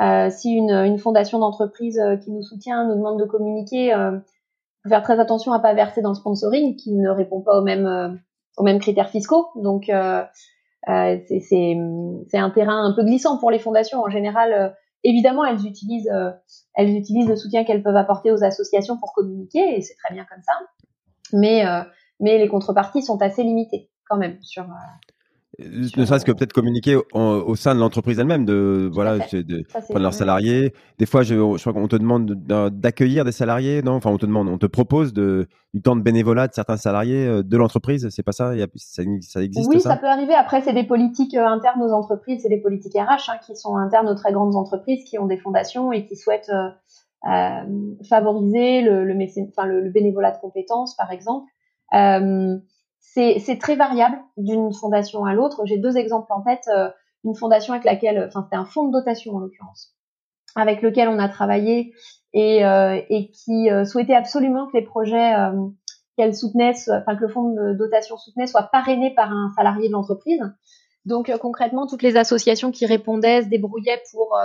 Euh, si une, une fondation d'entreprise qui nous soutient nous demande de communiquer, il faut faire très attention à pas verser dans le sponsoring qui ne répond pas aux mêmes, aux mêmes critères fiscaux. Donc, c'est un terrain un peu glissant pour les fondations. En général, Évidemment, elles utilisent, euh, elles utilisent le soutien qu'elles peuvent apporter aux associations pour communiquer, et c'est très bien comme ça. Mais, euh, mais les contreparties sont assez limitées quand même sur. Euh, ne serait-ce que peut-être communiquer au, sein de l'entreprise elle-même, de voilà, de, prendre leurs salariés. Des fois, je, je crois qu'on te demande d'accueillir des salariés, non? Enfin, on te demande, on te propose de, du temps de bénévolat de certains salariés euh, de l'entreprise. C'est pas ça, ça, ça existe Oui, ça, peut arriver. Après, c'est des politiques euh, internes aux entreprises, c'est des politiques RH hein, qui sont internes aux très grandes entreprises qui ont des fondations et qui souhaitent euh, favoriser le, le, bénévolat de compétences, par exemple. Euh, c'est très variable d'une fondation à l'autre. J'ai deux exemples en tête. Euh, une fondation avec laquelle, enfin c'était un fonds de dotation en l'occurrence, avec lequel on a travaillé et, euh, et qui euh, souhaitait absolument que les projets qu'elle soutenait, enfin que le fonds de dotation soutenait, soient parrainés par un salarié de l'entreprise. Donc concrètement, toutes les associations qui répondaient se débrouillaient pour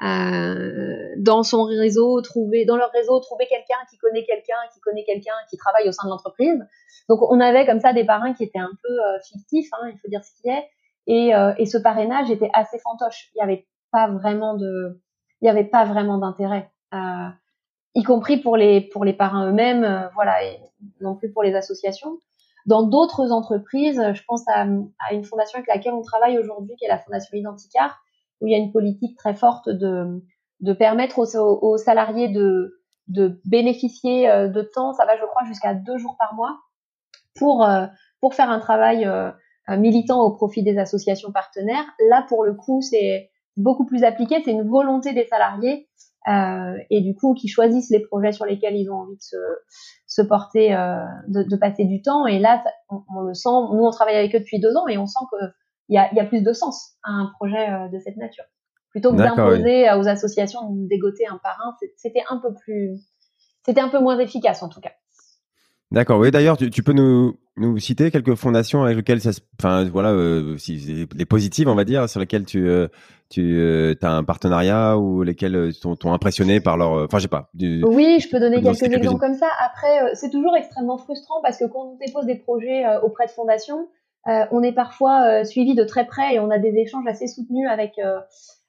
dans son réseau, trouver dans leur réseau, trouver quelqu'un qui connaît quelqu'un, qui connaît quelqu'un, qui travaille au sein de l'entreprise. Donc on avait comme ça des parrains qui étaient un peu euh, fictifs, hein, il faut dire ce qui est. Et, euh, et ce parrainage était assez fantoche. Il n'y avait pas vraiment de, il y avait pas vraiment d'intérêt, euh, y compris pour les pour les parrains eux-mêmes, euh, voilà, et non plus pour les associations. Dans d'autres entreprises, je pense à, une fondation avec laquelle on travaille aujourd'hui, qui est la fondation Identicar, où il y a une politique très forte de, de permettre aux, aux salariés de, de bénéficier euh, de temps, ça va je crois jusqu'à deux jours par mois, pour, euh, pour faire un travail euh, militant au profit des associations partenaires. Là, pour le coup, c'est beaucoup plus appliqué, c'est une volonté des salariés euh, et du coup qui choisissent les projets sur lesquels ils ont envie de se, se porter, euh, de, de, passer du temps. Et là, on, on, le sent. Nous, on travaille avec eux depuis deux ans et on sent que il y a, y a, plus de sens à un projet euh, de cette nature. Plutôt que d'imposer aux associations de dégoter un parrain, c'était un peu plus, c'était un peu moins efficace en tout cas. D'accord, oui. D'ailleurs, tu, tu, peux nous, nous citer quelques fondations avec lesquelles ça enfin voilà, euh, si, les positives, on va dire, sur lesquelles tu, euh, tu euh, as un partenariat ou lesquelles t'ont impressionné par leur, enfin, je sais pas. oui, je peux donner quelques exemples comme ça. Après, c'est toujours extrêmement frustrant parce que quand on dépose des projets auprès de fondations, on est parfois euh, suivi de très près et on a des échanges assez soutenus avec euh,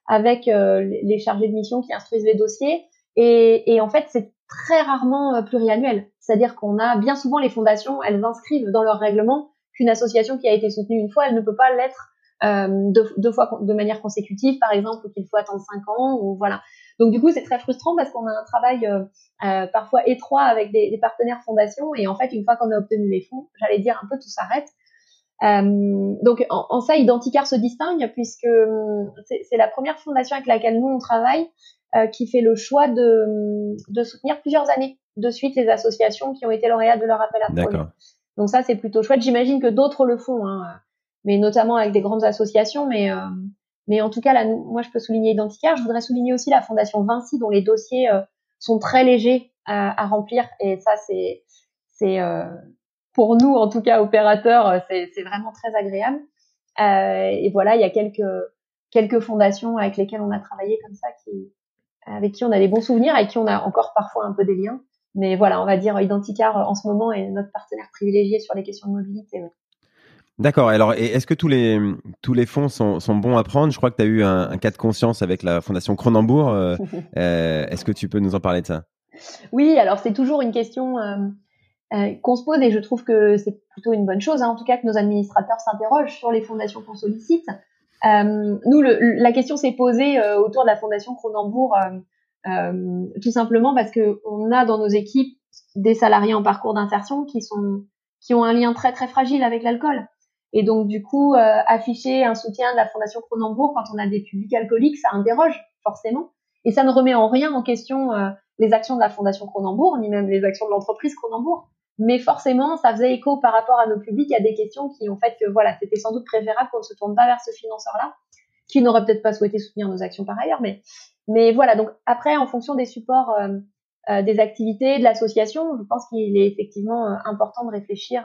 avec les chargés de mission qui instruisent les dossiers. Et, et en fait, c'est très rarement pluriannuel. C'est-à-dire qu'on a bien souvent les fondations, elles inscrivent dans leur règlement qu'une association qui a été soutenue une fois, elle ne peut pas l'être euh, deux, deux, fois de manière consécutive, par exemple, qu'il faut attendre cinq ans ou voilà. Donc du coup, c'est très frustrant parce qu'on a un travail euh, euh, parfois étroit avec des, des, partenaires fondations et en fait, une fois qu'on a obtenu les fonds, j'allais dire un peu tout s'arrête euh, donc en, en, ça, Identicar se distingue puisque hum, c'est la première fondation avec laquelle nous on travaille euh, qui fait le choix de, de, soutenir plusieurs années de suite les associations qui ont été lauréates de leur appel à projet. Donc ça c'est plutôt chouette. J'imagine que d'autres le font, hein, mais notamment avec des grandes associations. Mais euh, mais en tout cas là, moi je peux souligner Identicar. Je voudrais souligner aussi la fondation Vinci dont les dossiers euh, sont très légers à, à, remplir et ça c'est c'est euh, pour nous, en tout cas opérateurs, euh, c'est vraiment très agréable. Euh, et voilà, il y a quelques quelques fondations avec lesquelles on a travaillé comme ça, qui, avec qui on a des bons souvenirs, avec qui on a encore parfois un peu des liens. Mais voilà, on va dire Identicar euh, en ce moment est notre partenaire privilégié sur les questions de mobilité. D'accord. Alors, est-ce que tous les tous les fonds sont, sont bons à prendre? Je crois que tu as eu un, un, cas de conscience avec la Fondation Cronenbourg. Euh, (laughs) est-ce que tu peux nous en parler de ça? Oui. Alors, c'est toujours une question. Euh, qu'on se pose et je trouve que c'est plutôt une bonne chose, hein, en tout cas que nos administrateurs s'interrogent sur les fondations qu'on sollicite. Euh, nous, le, la question s'est posée euh, autour de la fondation Cronenbourg, euh, tout simplement parce que on a dans nos équipes des salariés en parcours d'insertion qui sont qui ont un lien très très fragile avec l'alcool. Et donc du coup, afficher un soutien de la fondation Cronenbourg quand on a des publics alcooliques, ça interroge forcément. Et ça ne remet en rien en question les actions de la fondation Cronenbourg, ni même les actions de l'entreprise Cronenbourg mais forcément, ça faisait écho par rapport à nos publics à des questions qui ont fait que voilà, c'était sans doute préférable qu'on ne se tourne pas vers ce financeur-là, qui n'aurait peut-être pas souhaité soutenir nos actions par ailleurs, mais mais voilà. Donc après, en fonction des supports, euh, euh, des activités, de l'association, je pense qu'il est effectivement euh, important de réfléchir,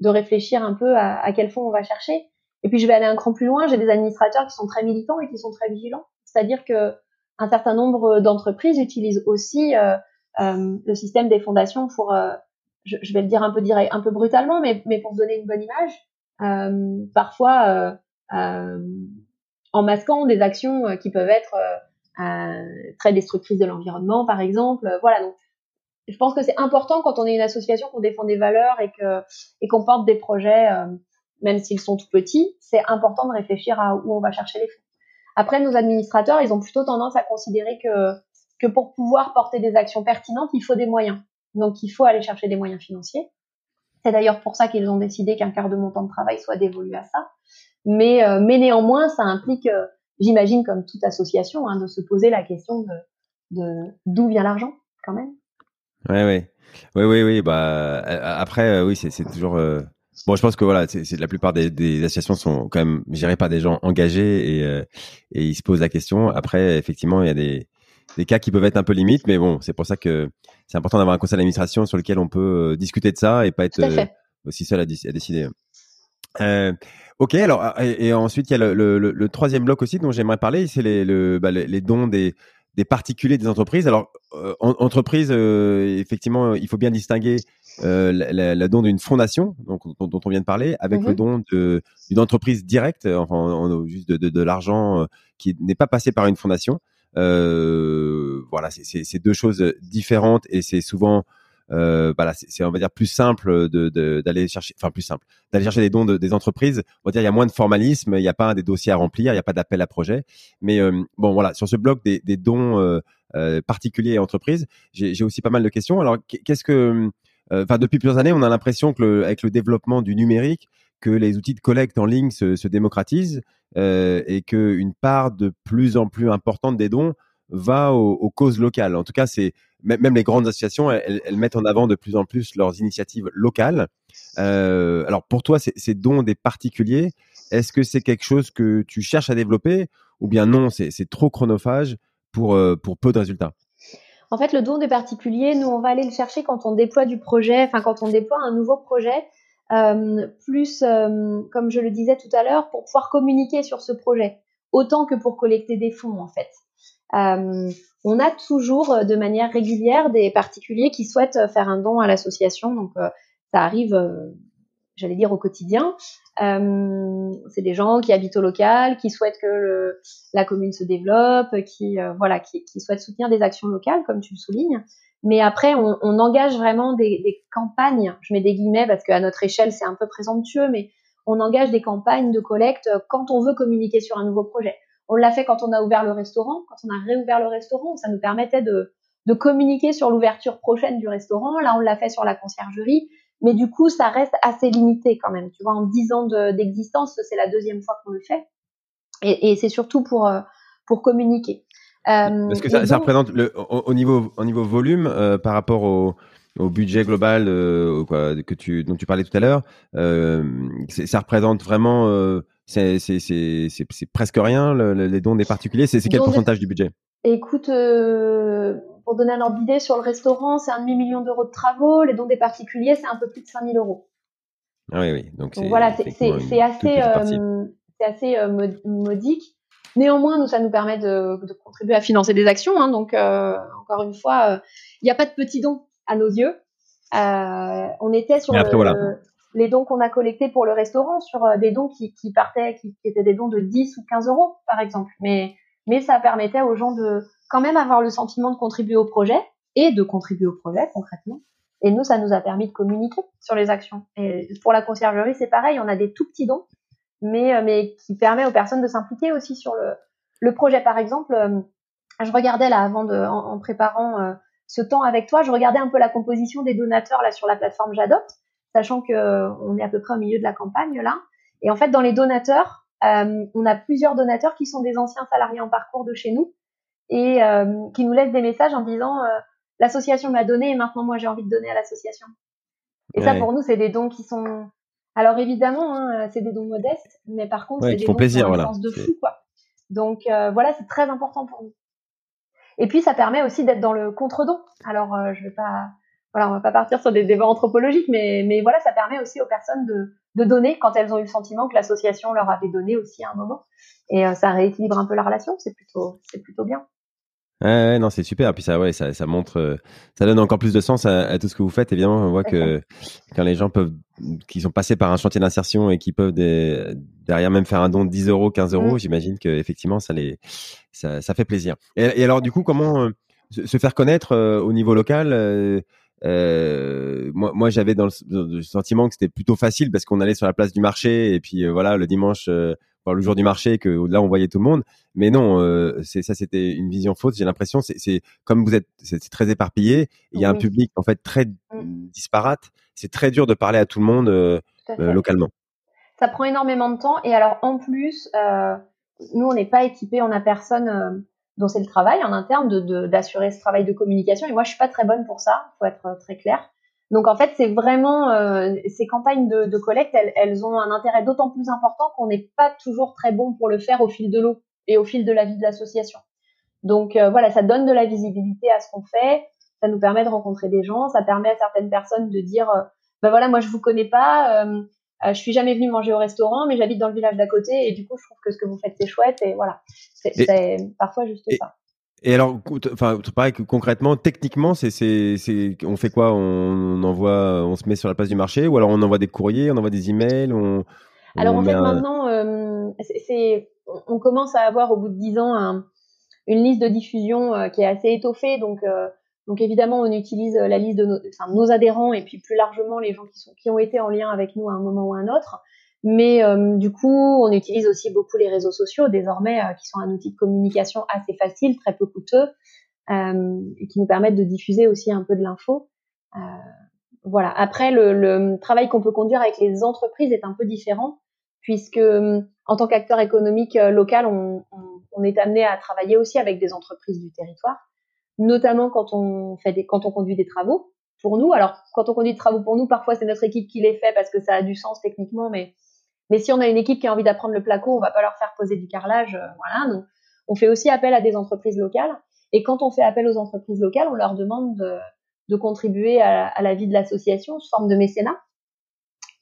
de réfléchir un peu à, à, quel fond on va chercher. Et puis je vais aller un cran plus loin. J'ai des administrateurs qui sont très militants et qui sont très vigilants, c'est-à-dire que un certain nombre d'entreprises utilisent aussi le système des fondations pour je, je, vais le dire un peu direct, un peu brutalement, mais, mais pour donner une bonne image, euh, parfois euh, euh, en masquant des actions qui peuvent être très destructrices de l'environnement, par exemple. Voilà, donc je pense que c'est important quand on est une association qu'on défend des valeurs et que et qu'on porte des projets même s'ils sont tout petits, c'est important de réfléchir à où on va chercher les fonds. Après, nos administrateurs, ils ont plutôt tendance à considérer que, que pour pouvoir porter des actions pertinentes, il faut des moyens. Donc, il faut aller chercher des moyens financiers. C'est d'ailleurs pour ça qu'ils ont décidé qu'un quart de montant de travail soit dévolu à ça. Mais, euh, mais néanmoins, ça implique, euh, j'imagine, comme toute association, hein, de se poser la question de d'où vient l'argent, quand même. Ouais, ouais. Oui, oui, oui. Bah, après, oui, c'est toujours. Bon, je pense que voilà, c'est la plupart des, des, associations sont quand même gérées par des gens engagés et, et ils se posent la question. Après, effectivement, il y a des, des cas qui peuvent être un peu limites, mais bon, c'est pour ça que c'est important d'avoir un conseil d'administration sur lequel on peut discuter de ça et pas être aussi seul à, à décider. Euh, ok, alors et, ensuite il y a le, le, le, troisième bloc aussi dont j'aimerais parler, c'est les, le, bah, les, dons des, des particuliers, des entreprises. Alors euh, entreprise, euh, effectivement, il faut bien distinguer euh, la, la, don d'une fondation, donc dont, on vient de parler, avec le mhm. don d'une entreprise directe, enfin juste de, de, de l'argent qui n'est pas passé par une fondation. Voilà, c'est deux choses différentes et c'est souvent euh, voilà, c'est on va dire plus simple de d'aller chercher, enfin plus simple, d'aller chercher des dons de, des entreprises. On va dire il y a moins de formalisme, il n'y a pas des dossiers à remplir, il n'y a pas d'appel à projet. Mais euh, bon voilà, sur ce bloc des, des dons euh, euh particuliers et entreprises, j'ai aussi pas mal de questions. Alors qu'est-ce que, euh, enfin depuis plusieurs années, on a l'impression que le, avec le développement du numérique, que les outils de collecte en ligne se, se démocratisent euh, et qu'une part de plus en plus importante des dons va aux, causes locales. En tout cas, c'est même les grandes associations, elles, mettent en avant de plus en plus leurs initiatives locales. Euh, alors pour toi, ces dons des particuliers, est-ce que c'est quelque chose que tu cherches à développer ou bien non, c'est trop chronophage pour, euh, pour peu de résultats? En fait, le don des particuliers, nous, on va aller le chercher quand on déploie du projet, enfin quand on déploie un nouveau projet, plus, euh, comme je le disais tout à l'heure, pour pouvoir communiquer sur ce projet, autant que pour collecter des fonds, en fait. Euh, on a toujours euh, de manière régulière des particuliers qui souhaitent euh, faire un don à l'association. Donc ça arrive, j'allais dire au quotidien. c'est des gens qui habitent au local, qui souhaitent que la commune se développe, qui voilà, qui, souhaitent soutenir des actions locales, comme tu le soulignes. Mais après, on, engage vraiment des, des, campagnes. Je mets des guillemets parce qu'à notre échelle, c'est un peu présomptueux, mais on engage des campagnes de collecte quand on veut communiquer sur un nouveau projet. On l'a fait quand on a ouvert le restaurant, quand on a réouvert le restaurant, ça nous permettait de, de communiquer sur l'ouverture prochaine du restaurant. Là, on l'a fait sur la conciergerie, mais du coup, ça reste assez limité quand même. Tu vois, en dix ans d'existence, c'est la deuxième fois qu'on le fait, et, et c'est surtout pour euh, pour communiquer. Euh, Parce que ça, ça, représente le, au, niveau au niveau volume euh, par rapport au au budget global euh, quoi, que tu, dont tu parlais tout à l'heure, euh, ça représente vraiment euh, c'est presque rien, les dons des particuliers. C'est quel pourcentage du budget? Écoute, euh, pour donner un ordre d'idée, sur le restaurant, c'est un demi-million d'euros de travaux. Les dons des particuliers, c'est un peu plus de 5000 euros. Ah oui, oui. Donc, voilà, c'est assez, euh, assez euh, modique. Néanmoins, nous, ça nous permet de, de contribuer à financer des actions. Hein, donc, euh, encore une fois, il n'y a pas de petits dons à nos yeux. on était sur après, voilà les dons qu'on a collectés pour le restaurant sur euh, des dons qui, qui partaient, qui, étaient des dons de 10 ou 15 euros, par exemple. Mais, mais ça permettait aux gens de quand même avoir le sentiment de contribuer au projet et de contribuer au projet concrètement. Et nous, ça nous a permis de communiquer sur les actions. Et pour la conciergerie, c'est pareil, on a des tout petits dons, mais, euh, mais qui permet aux personnes de s'impliquer aussi sur le, le projet. Par exemple, euh, je regardais là avant de, en, préparant ce temps avec toi, je regardais un peu la composition des donateurs là sur la plateforme J'adopte sachant que euh, on est à peu près au milieu de la campagne là. Et en fait, dans les donateurs, euh, on a plusieurs donateurs qui sont des anciens salariés en parcours de chez nous et euh, qui nous laissent des messages en disant l'association m'a donné et maintenant moi j'ai envie de donner à l'association. Et ça pour nous c'est des dons qui sont alors évidemment hein, c'est des dons modestes mais par contre c'est des dons plaisir, qui voilà. de fou quoi. Donc voilà c'est très important pour nous. Et puis ça permet aussi d'être dans le contre-don. Alors je vais pas voilà, on va pas partir sur des débats anthropologiques, mais, mais voilà, ça permet aussi aux personnes de, de donner quand elles ont eu le sentiment que l'association leur avait donné aussi à un moment. Et euh, ça rééquilibre un peu la relation, c'est plutôt, c'est plutôt bien. Ouais, non, c'est super. Puis ça, ouais, ça, ça montre, euh, ça donne encore plus de sens à, tout ce que vous faites. Évidemment, on voit que quand les gens peuvent, qui sont passés par un chantier d'insertion et qui peuvent derrière même faire un don de 10 euros, 15 euros, mm. j'imagine que effectivement, ça les, ça, ça fait plaisir. Et, et, alors, du coup, comment euh, se faire connaître au niveau local euh, moi, moi j'avais dans, le, sentiment que c'était plutôt facile parce qu'on allait sur la place du marché et puis voilà le dimanche, le jour du marché que là on voyait tout le monde. Mais non, c'est ça c'était une vision fausse. J'ai l'impression c'est comme vous êtes c'est très éparpillé. Il y a un public en fait très mmh. disparate. C'est très dur de parler à tout le monde localement. Ça prend énormément de temps et alors en plus nous, on n'est pas équipés, on a personne euh, dont c'est le travail en interne d'assurer de, ce travail de communication. Et moi, je suis pas très bonne pour ça, faut être euh, très clair. Donc en fait, c'est vraiment euh, ces campagnes de, de collecte, elles, elles, ont un intérêt d'autant plus important qu'on n'est pas toujours très bon pour le faire au fil de l'eau et au fil de la vie de l'association. Donc voilà, ça donne de la visibilité à ce qu'on fait, ça nous permet de rencontrer des gens, ça permet à certaines personnes de dire, ben voilà, moi je vous connais pas, euh, je suis jamais venue manger au restaurant, mais j'habite dans le village d'à côté et du coup, je trouve que ce que vous faites, c'est chouette et voilà. C'est parfois juste ça. Et alors, enfin, pareil que concrètement, techniquement, c'est, c'est, c'est, on fait quoi? On, envoie, on se met sur la place du marché, ou alors on envoie des courriers, on envoie des emails, on. Alors en fait, maintenant, euh, c'est, on commence à avoir au bout de dix ans un, une liste de diffusion euh, qui est assez étoffée, donc euh, donc évidemment, on utilise euh, la liste de nos, enfin, nos adhérents et puis plus largement les gens qui, sont, qui ont été en lien avec nous à un moment ou à un autre. Mais euh, du coup, on utilise aussi beaucoup les réseaux sociaux désormais, euh, qui sont un outil de communication assez facile, très peu coûteux, et qui nous permettent de diffuser aussi un peu de l'info. voilà. Après, le, le travail qu'on peut conduire avec les entreprises est un peu différent, puisque en tant qu'acteur économique local, on, on, on est amené à travailler aussi avec des entreprises du territoire notamment quand on fait des, quand on conduit des travaux pour nous. Alors, quand on conduit des travaux pour nous, parfois c'est notre équipe qui les fait parce que ça a du sens techniquement, mais mais si on a une équipe qui a envie d'apprendre le placo, on va pas leur faire poser du carrelage, euh, voilà. Donc, on fait aussi appel à des entreprises locales. Et quand on fait appel aux entreprises locales, on leur demande de, contribuer à, la vie de l'association sous forme de mécénat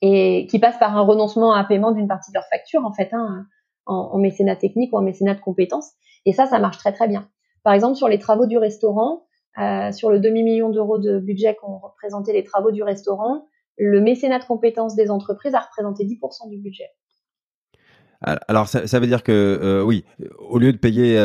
et qui passe par un renoncement à paiement d'une partie de leur facture en fait, hein, en, en mécénat technique ou en mécénat de compétences. Et ça, ça marche très très bien. Par exemple, sur les travaux du restaurant, euh, sur le demi-million d'euros de budget qu'ont représenté les travaux du restaurant, le mécénat de compétences des entreprises a représenté 10% du budget. Alors, ça, veut dire que, euh, oui, au lieu de payer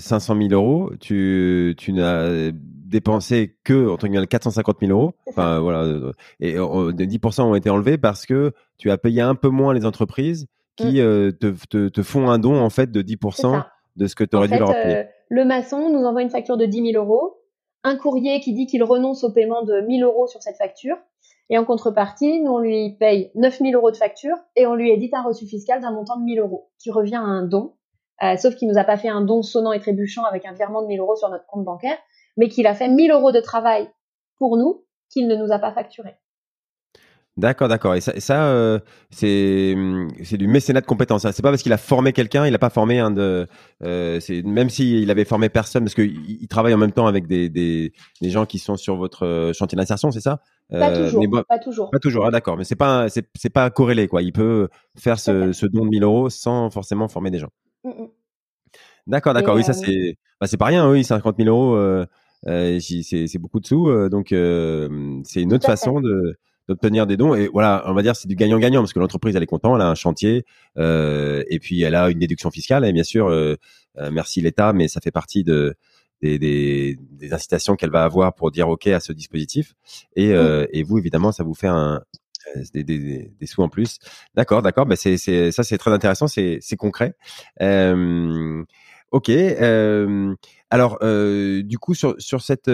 500 euh, 000 euros, tu, n'as dépensé que, entre guillemets, 450 000 euros. Enfin, voilà. Et 10% ont été enlevés parce que tu as payé un peu moins les entreprises qui mm. te, font un don, en fait, de 10% de ce que tu aurais dû leur payer le maçon nous envoie une facture de 10 000 euros, un courrier qui dit qu'il renonce au paiement de 1 000 euros sur cette facture, et en contrepartie, nous, on lui paye 9 000 euros de facture et on lui édite un reçu fiscal d'un montant de 1 000 euros, qui revient à un don, euh, sauf qu'il nous a pas fait un don sonnant et trébuchant avec un virement de 1 000 euros sur notre compte bancaire, mais qu'il a fait 1 000 euros de travail pour nous qu'il ne nous a pas facturé. D'accord, d'accord. Et ça, ça euh, c'est c'est du mécénat de compétences. Hein. C'est pas parce qu'il a formé quelqu'un, il a pas formé un de. Euh, c'est même s'il avait formé personne, parce qu'il il travaille en même temps avec des, des, des gens qui sont sur votre euh, chantier d'insertion, c'est ça? Pas toujours. pas toujours. Pas toujours. Ah, d'accord. Mais c'est pas c'est c'est pas corrélé quoi. Il peut faire ce, ce don de 1000 euros sans forcément former des gens. Mmh, mmh. D'accord, d'accord. Oui, ça c'est bah, c'est pas rien. Oui, 50 000 euros. Euh, c'est c'est beaucoup de sous. donc c'est une autre façon de d'obtenir des dons. Et voilà, on va dire c'est du gagnant-gagnant parce que l'entreprise elle est contente, elle a un chantier euh, et puis elle a une déduction fiscale. Et bien sûr, euh, euh, merci l'État, mais ça fait partie de des, des, des incitations qu'elle va avoir pour dire OK à ce dispositif. Et, euh, et vous, évidemment, ça vous fait un, euh, des, des, des, sous en plus. D'accord, d'accord. Bah c'est, c'est, ça, c'est très intéressant. C'est, c'est concret. Euh, ok. Euh, alors, du coup, sur, sur cette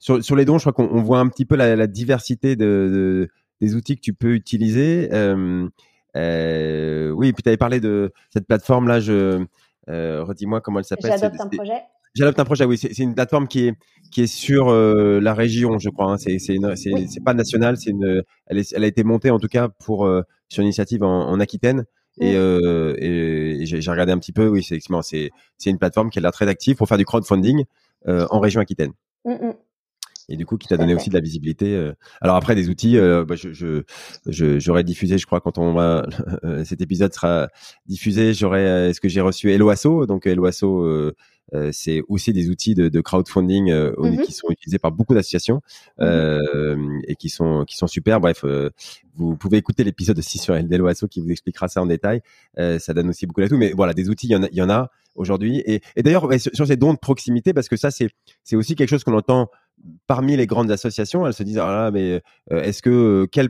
sur, sur les dons, je crois qu'on voit un petit peu la, la diversité de, de, des outils que tu peux utiliser. Euh, euh, oui, et puis tu avais parlé de cette plateforme-là. Je euh, redis-moi comment elle s'appelle. J'adopte un projet. J'adopte un projet. Oui, c'est une plateforme qui est qui est sur euh, la région, je crois. Hein. C'est pas national. C'est une. Elle, est, elle a été montée en tout cas pour euh, sur initiative en, en Aquitaine. Et, euh, et, j'ai regardé un petit peu. Oui, c'est c'est une plateforme qui a l'air très active pour faire du crowdfunding en région Aquitaine. Mm -hmm et du coup qui t'a donné aussi de la visibilité. Euh. Alors après des outils, euh, bah, je, je, j'aurais diffusé, je crois quand on va (laughs) cet épisode sera diffusé, j'aurais euh, est-ce que j'ai reçu Eloasso donc Eloasso euh, c'est aussi des outils de, de crowdfunding mmh qui sont utilisés par beaucoup d'associations mmh et qui sont qui sont super. Bref, vous pouvez écouter l'épisode 6 sur Eloasso qui vous expliquera ça en détail. ça donne aussi beaucoup d'atouts, mais voilà, des outils, il y en a, il y en a aujourd'hui. Et, et d'ailleurs, sur, ces dons de proximité, parce que ça, c'est c'est aussi quelque chose qu'on entend parmi les grandes associations, elles se disent ah mais est-ce que quel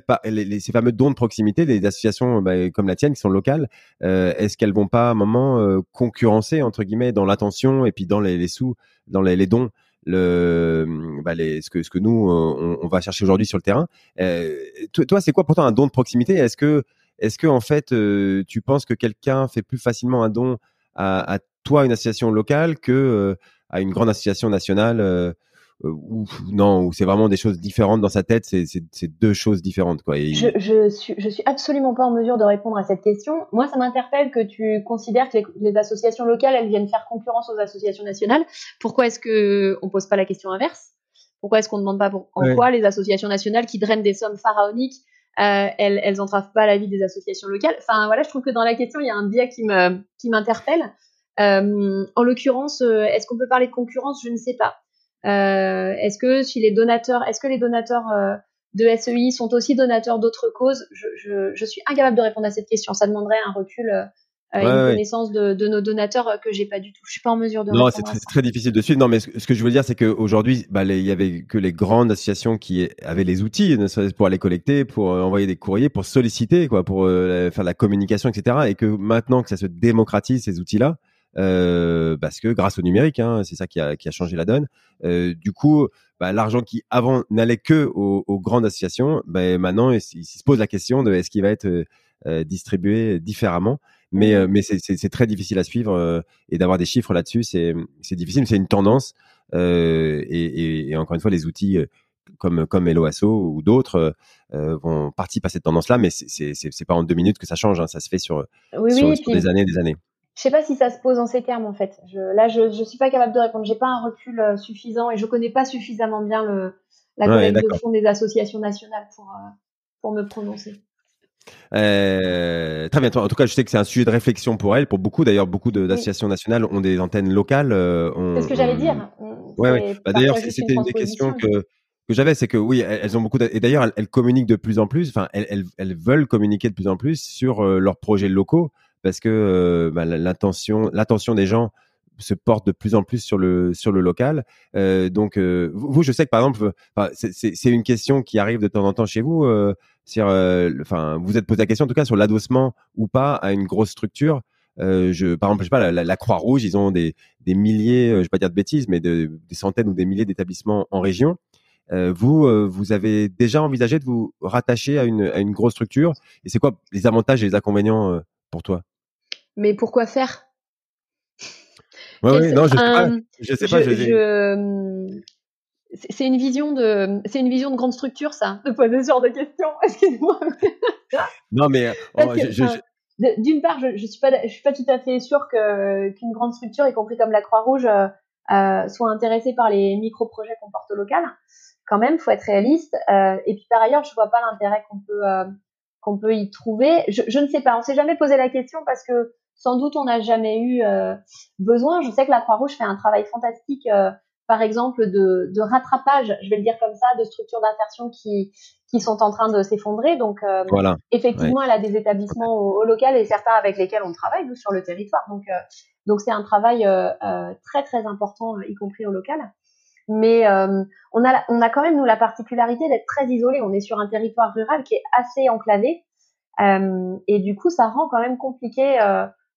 ces fameux dons de proximité, des associations bah, comme la tienne qui sont locales, est-ce qu'elles vont pas à un moment concurrencer entre guillemets dans l'attention et puis dans les, sous, dans les, dons le bah, les, ce que ce que nous on, va chercher aujourd'hui sur le terrain? toi, c'est quoi pourtant un don de proximité? Est-ce que est-ce que en fait tu penses que quelqu'un fait plus facilement un don à, à toi une association locale que à une grande association nationale euh, ou non, ou c'est vraiment des choses différentes dans sa tête, c'est deux choses différentes. Quoi. je, je, suis, je suis absolument pas en mesure de répondre à cette question. Moi, ça m'interpelle que tu considères que les, associations locales, elles viennent faire concurrence aux associations nationales. Pourquoi est-ce que on pose pas la question inverse? Pourquoi est-ce qu'on ne demande pas en quoi les associations nationales qui drainent des sommes pharaoniques euh, elles, elles entravent pas la vie des associations locales? Enfin voilà, je trouve que dans la question il y a un biais qui me qui m'interpelle. Euh, en l'occurrence, euh, est-ce qu'on peut parler de concurrence? Je ne sais pas. Euh, est-ce que si les donateurs, est-ce que les donateurs euh, de SEI sont aussi donateurs d'autres causes? Je, je, je, suis incapable de répondre à cette question. Ça demanderait un recul, euh, une connaissance de, de, nos donateurs que j'ai pas du tout. Je suis pas en mesure de. Non, c'est très, très, difficile de suivre. Non, mais ce, que je veux dire, c'est qu'aujourd'hui, bah, il y avait que les grandes associations qui avaient les outils pour aller collecter, pour envoyer des courriers, pour solliciter, quoi, pour faire la communication, etc. Et que maintenant que ça se démocratise ces outils-là, euh, parce que grâce au numérique, hein, c'est ça qui a, qui a, changé la donne. Euh, du coup, bah, l'argent qui avant n'allait que aux, aux, grandes associations, bah, maintenant il, se pose la question de est-ce qu'il va être euh, distribué différemment. Mais, mais c'est très difficile à suivre et d'avoir des chiffres là-dessus, c'est difficile. C'est une tendance et, et, et, encore une fois, les outils comme comme Eloasso ou d'autres euh, vont participer à cette tendance-là, mais c'est pas en deux minutes que ça change. Hein, ça se fait sur, oui, sur, oui, sur des années, des années. Je sais pas si ça se pose en ces termes en fait. Je, là, je, je suis pas capable de répondre. J'ai pas un recul euh, suffisant et je connais pas suffisamment bien le, la collecte de fonds des associations nationales pour euh, pour me prononcer. Euh, très bien. En tout cas, je sais que c'est un sujet de réflexion pour elle, pour beaucoup. D'ailleurs, beaucoup d'associations nationales ont des antennes locales. C'est ce que j'allais dire. Ouais, ouais. Bah, d'ailleurs, c'était une des questions que que j'avais, c'est que oui, elles, ont beaucoup et d'ailleurs elles, elles, communiquent de plus en plus. Enfin, elles, elles, elles, veulent communiquer de plus en plus sur leurs projets locaux parce que euh, bah, l'attention des gens se porte de plus en plus sur le sur le local. Euh, donc euh, vous, je sais que par exemple, c'est une question qui arrive de temps en temps chez vous. Enfin, vous êtes posé la question en tout cas sur l'adossement ou pas à une grosse structure. je, par exemple, je sais pas, la, Croix Rouge, ils ont des, des milliers, je vais pas dire de bêtises, mais de, des centaines ou des milliers d'établissements en région. vous, vous avez déjà envisagé de vous rattacher à une, à une grosse structure? Et c'est quoi les avantages et les inconvénients pour toi? Mais pourquoi faire? Oui, non, je sais pas. Je sais pas. Je, C'est une vision de, c'est une vision de grande structure, ça, de poser ce genre de questions. (laughs) Excuse-moi. non, mais oh, d'une part, je, je suis pas, je suis pas tout à fait sûre que qu'une grande structure, y compris comme la Croix-Rouge, euh, euh, soit intéressée par les micro-projets qu'on porte au local. Quand même, faut être réaliste. Euh, et puis par ailleurs, je vois pas l'intérêt qu'on peut euh, qu'on peut y trouver. Je, je ne sais pas. On s'est jamais posé la question parce que sans doute on n'a jamais eu euh, besoin. Je sais que la Croix-Rouge fait un travail fantastique, euh, par exemple, de, de, rattrapage, je vais le dire comme ça, de structures d'insertion qui, qui sont en train de s'effondrer. Donc, euh, voilà. effectivement, elle a des établissements au, local et certains avec lesquels on travaille, nous, sur le territoire. Donc, donc c'est un travail très, très important, y compris au local. Mais on, a, on a quand même, nous, la particularité d'être très isolé. On est sur un territoire rural qui est assez enclavé. et du coup, ça rend quand même compliqué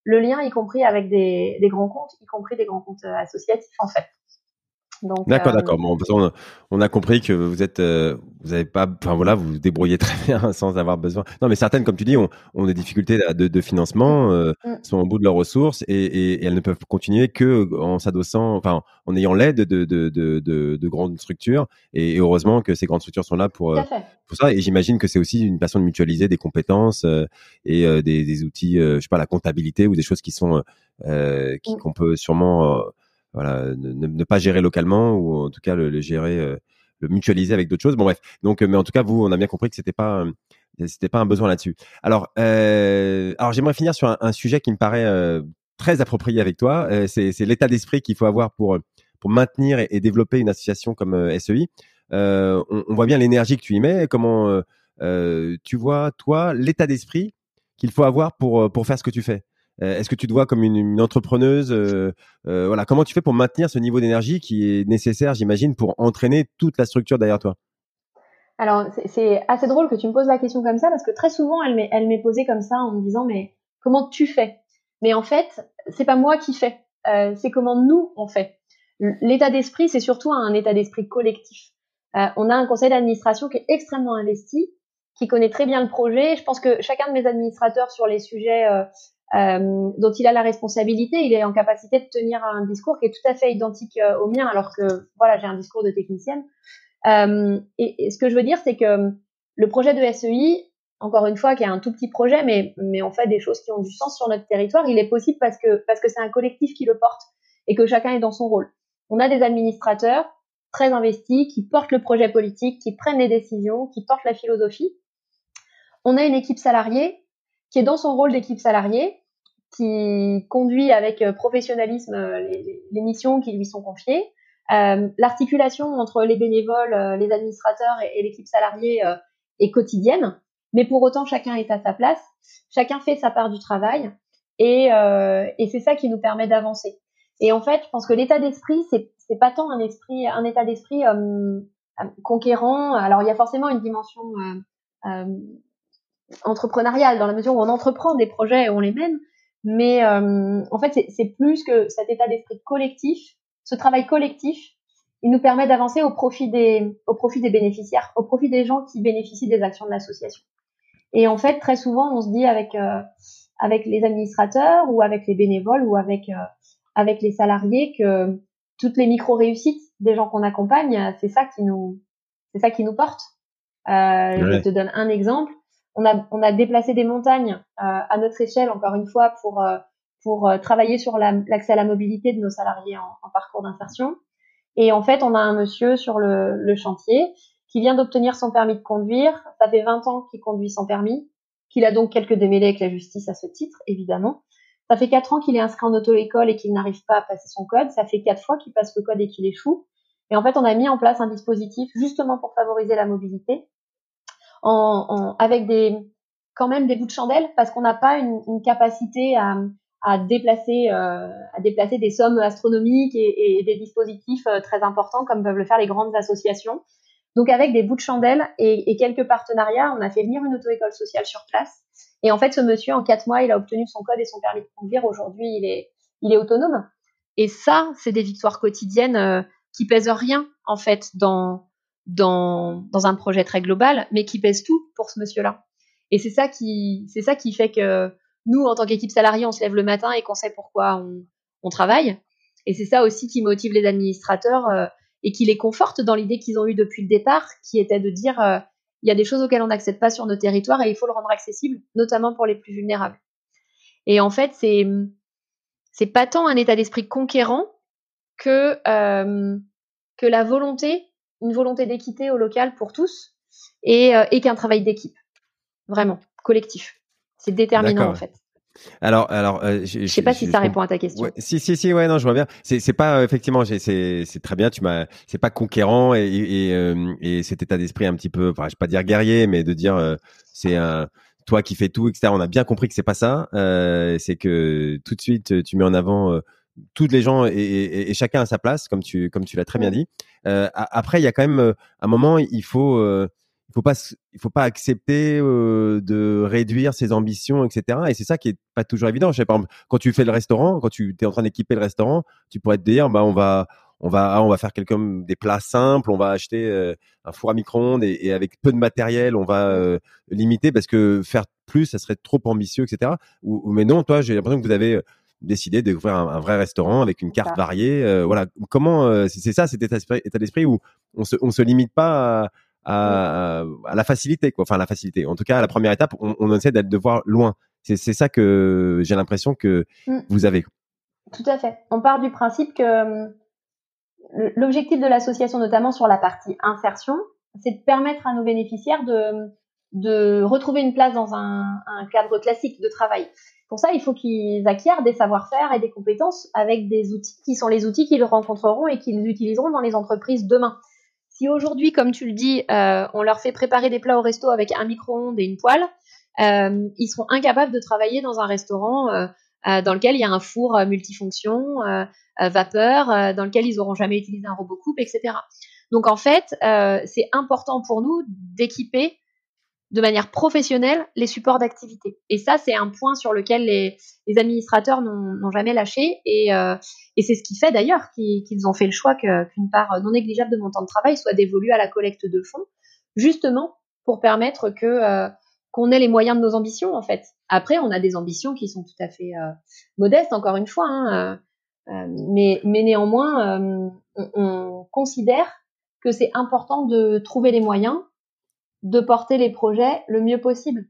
le lien, y compris avec des, grands comptes, y compris des grands comptes euh, associatifs, en fait. D'accord, euh, d'accord. Bon, on, on, a compris que vous êtes, euh, vous avez pas, enfin voilà, vous vous débrouillez (laughs) très bien sans avoir besoin. Non, mais certaines, comme tu dis, ont, ont des difficultés de, de financement, mm. euh, mm. sont au bout de leurs ressources et, et, et, elles ne peuvent continuer que en s'adossant, enfin, en ayant l'aide de, de, de, de, grandes structures. Et, heureusement que ces grandes structures sont là pour, pour ça. Et j'imagine que c'est aussi une façon de mutualiser des compétences et des, des, outils, je sais pas, la comptabilité ou des choses qui sont mm. qu'on peut sûrement voilà, ne, pas gérer localement ou en tout cas le, gérer, euh, le mutualiser avec d'autres choses. Bon bref, donc mais en tout cas vous, on a bien compris que c'était pas c'était pas un besoin là-dessus. Alors, euh, alors j'aimerais finir sur un, sujet qui me paraît euh, très approprié avec toi. c'est l'état d'esprit qu'il faut avoir pour pour maintenir et, développer une association comme SEI. On, on, voit bien l'énergie que tu y mets. Comment tu vois toi l'état d'esprit qu'il faut avoir pour pour faire ce que tu fais? Est-ce que tu te vois comme une, entrepreneuse Voilà, comment tu fais pour maintenir ce niveau d'énergie qui est nécessaire, j'imagine, pour entraîner toute la structure derrière toi? Alors, c'est assez drôle que tu me poses la question comme ça parce que très souvent, elle m'est posée comme ça en me disant mais comment tu fais? Mais en fait, c'est pas moi qui fais, euh, c'est comment nous on fait. L'état d'esprit, c'est surtout un état d'esprit collectif. Euh, on a un conseil d'administration qui est extrêmement investi, qui connaît très bien le projet. Je pense que chacun de mes administrateurs sur les sujets euh, euh dont il a la responsabilité, il est en capacité de tenir un discours qui est tout à fait identique euh, au mien, alors que voilà, j'ai un discours de technicienne. Euh, et, ce que je veux dire, c'est que le projet de SEI, encore une fois, qui est un tout petit projet, mais, mais on fait des choses qui ont du sens sur notre territoire, il est possible parce que parce que c'est un collectif qui le porte et que chacun est dans son rôle. On a des administrateurs très investis qui portent le projet politique, qui prennent les décisions, qui portent la philosophie. On a une équipe salariée qui est dans son rôle d'équipe salariée, qui conduit avec professionnalisme les, les missions qui lui sont confiées, euh, l'articulation entre les bénévoles, euh, les administrateurs et, l'équipe salariée euh, est quotidienne, mais pour autant chacun est à sa place, chacun fait sa part du travail. Et, et c'est ça qui nous permet d'avancer. Et en fait, je pense que l'état d'esprit, c'est pas tant un esprit, un état d'esprit conquérant. Alors il y a forcément une dimension entrepreneuriale dans la mesure où on entreprend des projets et on les mène, mais en fait c'est plus que cet état d'esprit collectif ce travail collectif, il nous permet d'avancer au profit des, au profit des bénéficiaires, au profit des gens qui bénéficient des actions de l'association. Et en fait, très souvent, on se dit avec euh, avec les administrateurs ou avec les bénévoles ou avec euh, avec les salariés que toutes les micro réussites des gens qu'on accompagne, c'est ça qui nous c'est ça qui nous porte. Euh, Je te donne un exemple. On a on a déplacé des montagnes euh, à notre échelle encore une fois pour euh, pour euh, travailler sur l'accès à la mobilité de nos salariés en, parcours d'insertion. Et en fait, on a un monsieur sur le, le chantier qui vient d'obtenir son permis de conduire. Ça fait 20 ans qu'il conduit sans permis, qu'il a donc quelques démêlés avec la justice à ce titre, évidemment. Ça fait 4 ans qu'il est inscrit en auto-école et qu'il n'arrive pas à passer son code. Ça fait 4 fois qu'il passe le code et qu'il échoue. Et en fait, on a mis en place un dispositif justement pour favoriser la mobilité, en, en, avec des quand même des bouts de chandelle, parce qu'on n'a pas une, une capacité à, à déplacer, euh, à déplacer des sommes astronomiques et, et des dispositifs euh, très importants comme peuvent le faire les grandes associations. Donc avec des bouts de chandelle et, et quelques partenariats, on a fait venir une auto-école sociale sur place. Et en fait, ce monsieur, en quatre mois, il a obtenu son code et son permis de conduire. Aujourd'hui, il est, il est autonome. Et ça, c'est des victoires quotidiennes euh, qui pèsent rien, en fait, dans, dans, dans un projet très global, mais qui pèsent tout pour ce monsieur-là. Et c'est ça qui, c'est ça qui fait que nous, en tant qu'équipe salariée, on se lève le matin et qu'on sait pourquoi on, on travaille. Et c'est ça aussi qui motive les administrateurs euh, et qui les conforte dans l'idée qu'ils ont eue depuis le départ, qui était de dire euh, il y a des choses auxquelles on n'accède pas sur nos territoires et il faut le rendre accessible, notamment pour les plus vulnérables. Et en fait, c'est c'est pas tant un état d'esprit conquérant que euh, que la volonté, une volonté d'équité au local pour tous et, et qu'un travail d'équipe, vraiment collectif. C'est déterminant en fait. Alors, alors, euh, je, sais pas si ça répond à ta question. si, si, si, ouais, non, je vois bien. C'est, pas euh, effectivement, c'est, c'est très bien. Tu m'as, c'est pas conquérant et et, euh, et cet état d'esprit un petit peu, enfin, je vais pas dire guerrier, mais de dire euh, c'est un toi qui fais tout, etc. On a bien compris que c'est pas ça. c'est que tout de suite, tu mets en avant toutes les gens et, et, et, chacun à sa place, comme tu comme tu l'as très bien dit. après, il y a quand même un moment, il faut il faut pas il faut pas accepter euh, de réduire ses ambitions etc et c'est ça qui est pas toujours évident. Je sais par exemple quand tu fais le restaurant quand tu es en train d'équiper le restaurant tu pourrais te dire bah on va on va on va faire quelques des plats simples on va acheter euh, un four à micro-ondes et, avec peu de matériel on va euh, limiter parce que faire plus ça serait trop ambitieux etc ou, mais non toi j'ai l'impression que vous avez décidé d'ouvrir un, un, vrai restaurant avec une carte variée voilà comment c'est ça cet état d'esprit où on se on se limite pas à, à, à, la facilité, quoi. Enfin, la facilité. En tout cas, à la première étape, on, on essaie d'être de voir loin. C'est ça que j'ai l'impression que mm. vous avez. Tout à fait. On part du principe que l'objectif de l'association, notamment sur la partie insertion, c'est de permettre à nos bénéficiaires de, de retrouver une place dans un, un cadre classique de travail. Pour ça, il faut qu'ils acquièrent des savoir-faire et des compétences avec des outils qui sont les outils qu'ils rencontreront et qu'ils utiliseront dans les entreprises demain. Si aujourd'hui, comme tu le dis, euh, on leur fait préparer des plats au resto avec un micro-ondes et une poêle, euh, ils seront incapables de travailler dans un restaurant euh, dans lequel il y a un four multifonction, vapeur, dans lequel ils n'auront jamais utilisé un robot coupe, etc. Donc en fait, c'est important pour nous d'équiper de manière professionnelle les supports d'activité. Et ça, c'est un point sur lequel les, administrateurs n'ont jamais lâché. Euh, et, c'est ce qui fait d'ailleurs qu'ils ont fait le choix qu'une part non négligeable de mon temps de travail soit dévolue à la collecte de fonds, justement pour permettre que euh, qu'on ait les moyens de nos ambitions, en fait. Après, on a des ambitions qui sont tout à fait euh, modestes, encore une fois. Hein, mais, mais néanmoins, on, on considère que c'est important de trouver les moyens de porter les projets le mieux possible.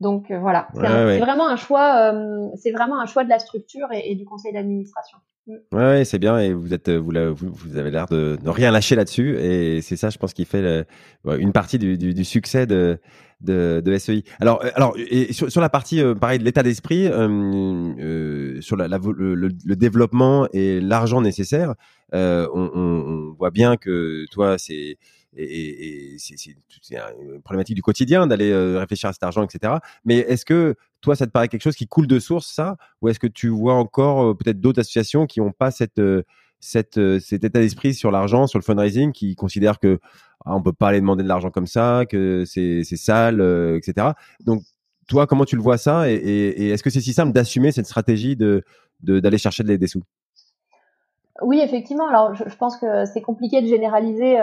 Donc euh, voilà, c'est vraiment un choix, euh, c'est vraiment un choix de la structure et, du conseil d'administration. Mm. Ouais, c'est bien et vous êtes, vous, vous, avez l'air de ne rien lâcher là-dessus et c'est ça, je pense, qui fait une partie du, succès de, de, SEI. Alors, euh, alors et sur, la partie pareil de l'état d'esprit, sur la, le, développement et l'argent nécessaire, on, on, voit bien que toi, c'est et, c'est une problématique du quotidien d'aller euh, réfléchir à cet argent, etc. Mais est-ce que toi, ça te paraît quelque chose qui coule de source, ça? Ou est-ce que tu vois encore euh, peut-être d'autres associations qui n'ont pas cette, euh, cette, cet état d'esprit sur l'argent, sur le fundraising, qui considèrent que ah, on peut pas aller demander de l'argent comme ça, que c'est sale, etc. Donc, toi, comment tu le vois ça? Et, est-ce que c'est si simple d'assumer cette stratégie de d'aller chercher des, sous? Oui, effectivement. Alors, je, pense que c'est compliqué de généraliser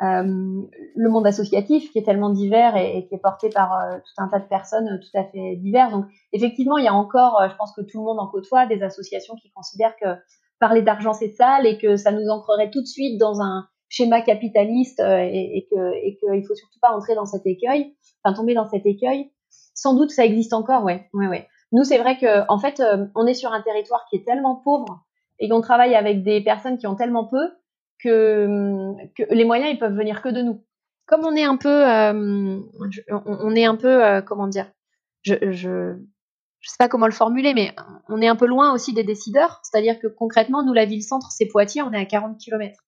le monde associatif qui est tellement divers et, qui est porté par euh, tout un tas de personnes euh, tout à fait diverses. Donc effectivement, il y a encore, je pense que tout le monde en côtoie, des associations qui considèrent que parler d'argent c'est sale et que ça nous ancrerait tout de suite dans un schéma capitaliste et, et que et qu'il faut surtout pas entrer dans cet écueil, enfin tomber dans cet écueil. Sans doute ça existe encore, ouais, ouais, ouais. Nous c'est vrai que en fait on est sur un territoire qui est tellement pauvre et qu'on travaille avec des personnes qui ont tellement peu que, que les moyens ils peuvent venir que de nous. Comme on est un peu, euh, on, est un peu, euh, comment dire, je, je, je sais pas comment le formuler, mais on est un peu loin aussi des décideurs. C'est-à-dire que concrètement, nous, la ville-centre, c'est Poitiers, on est à 40 km.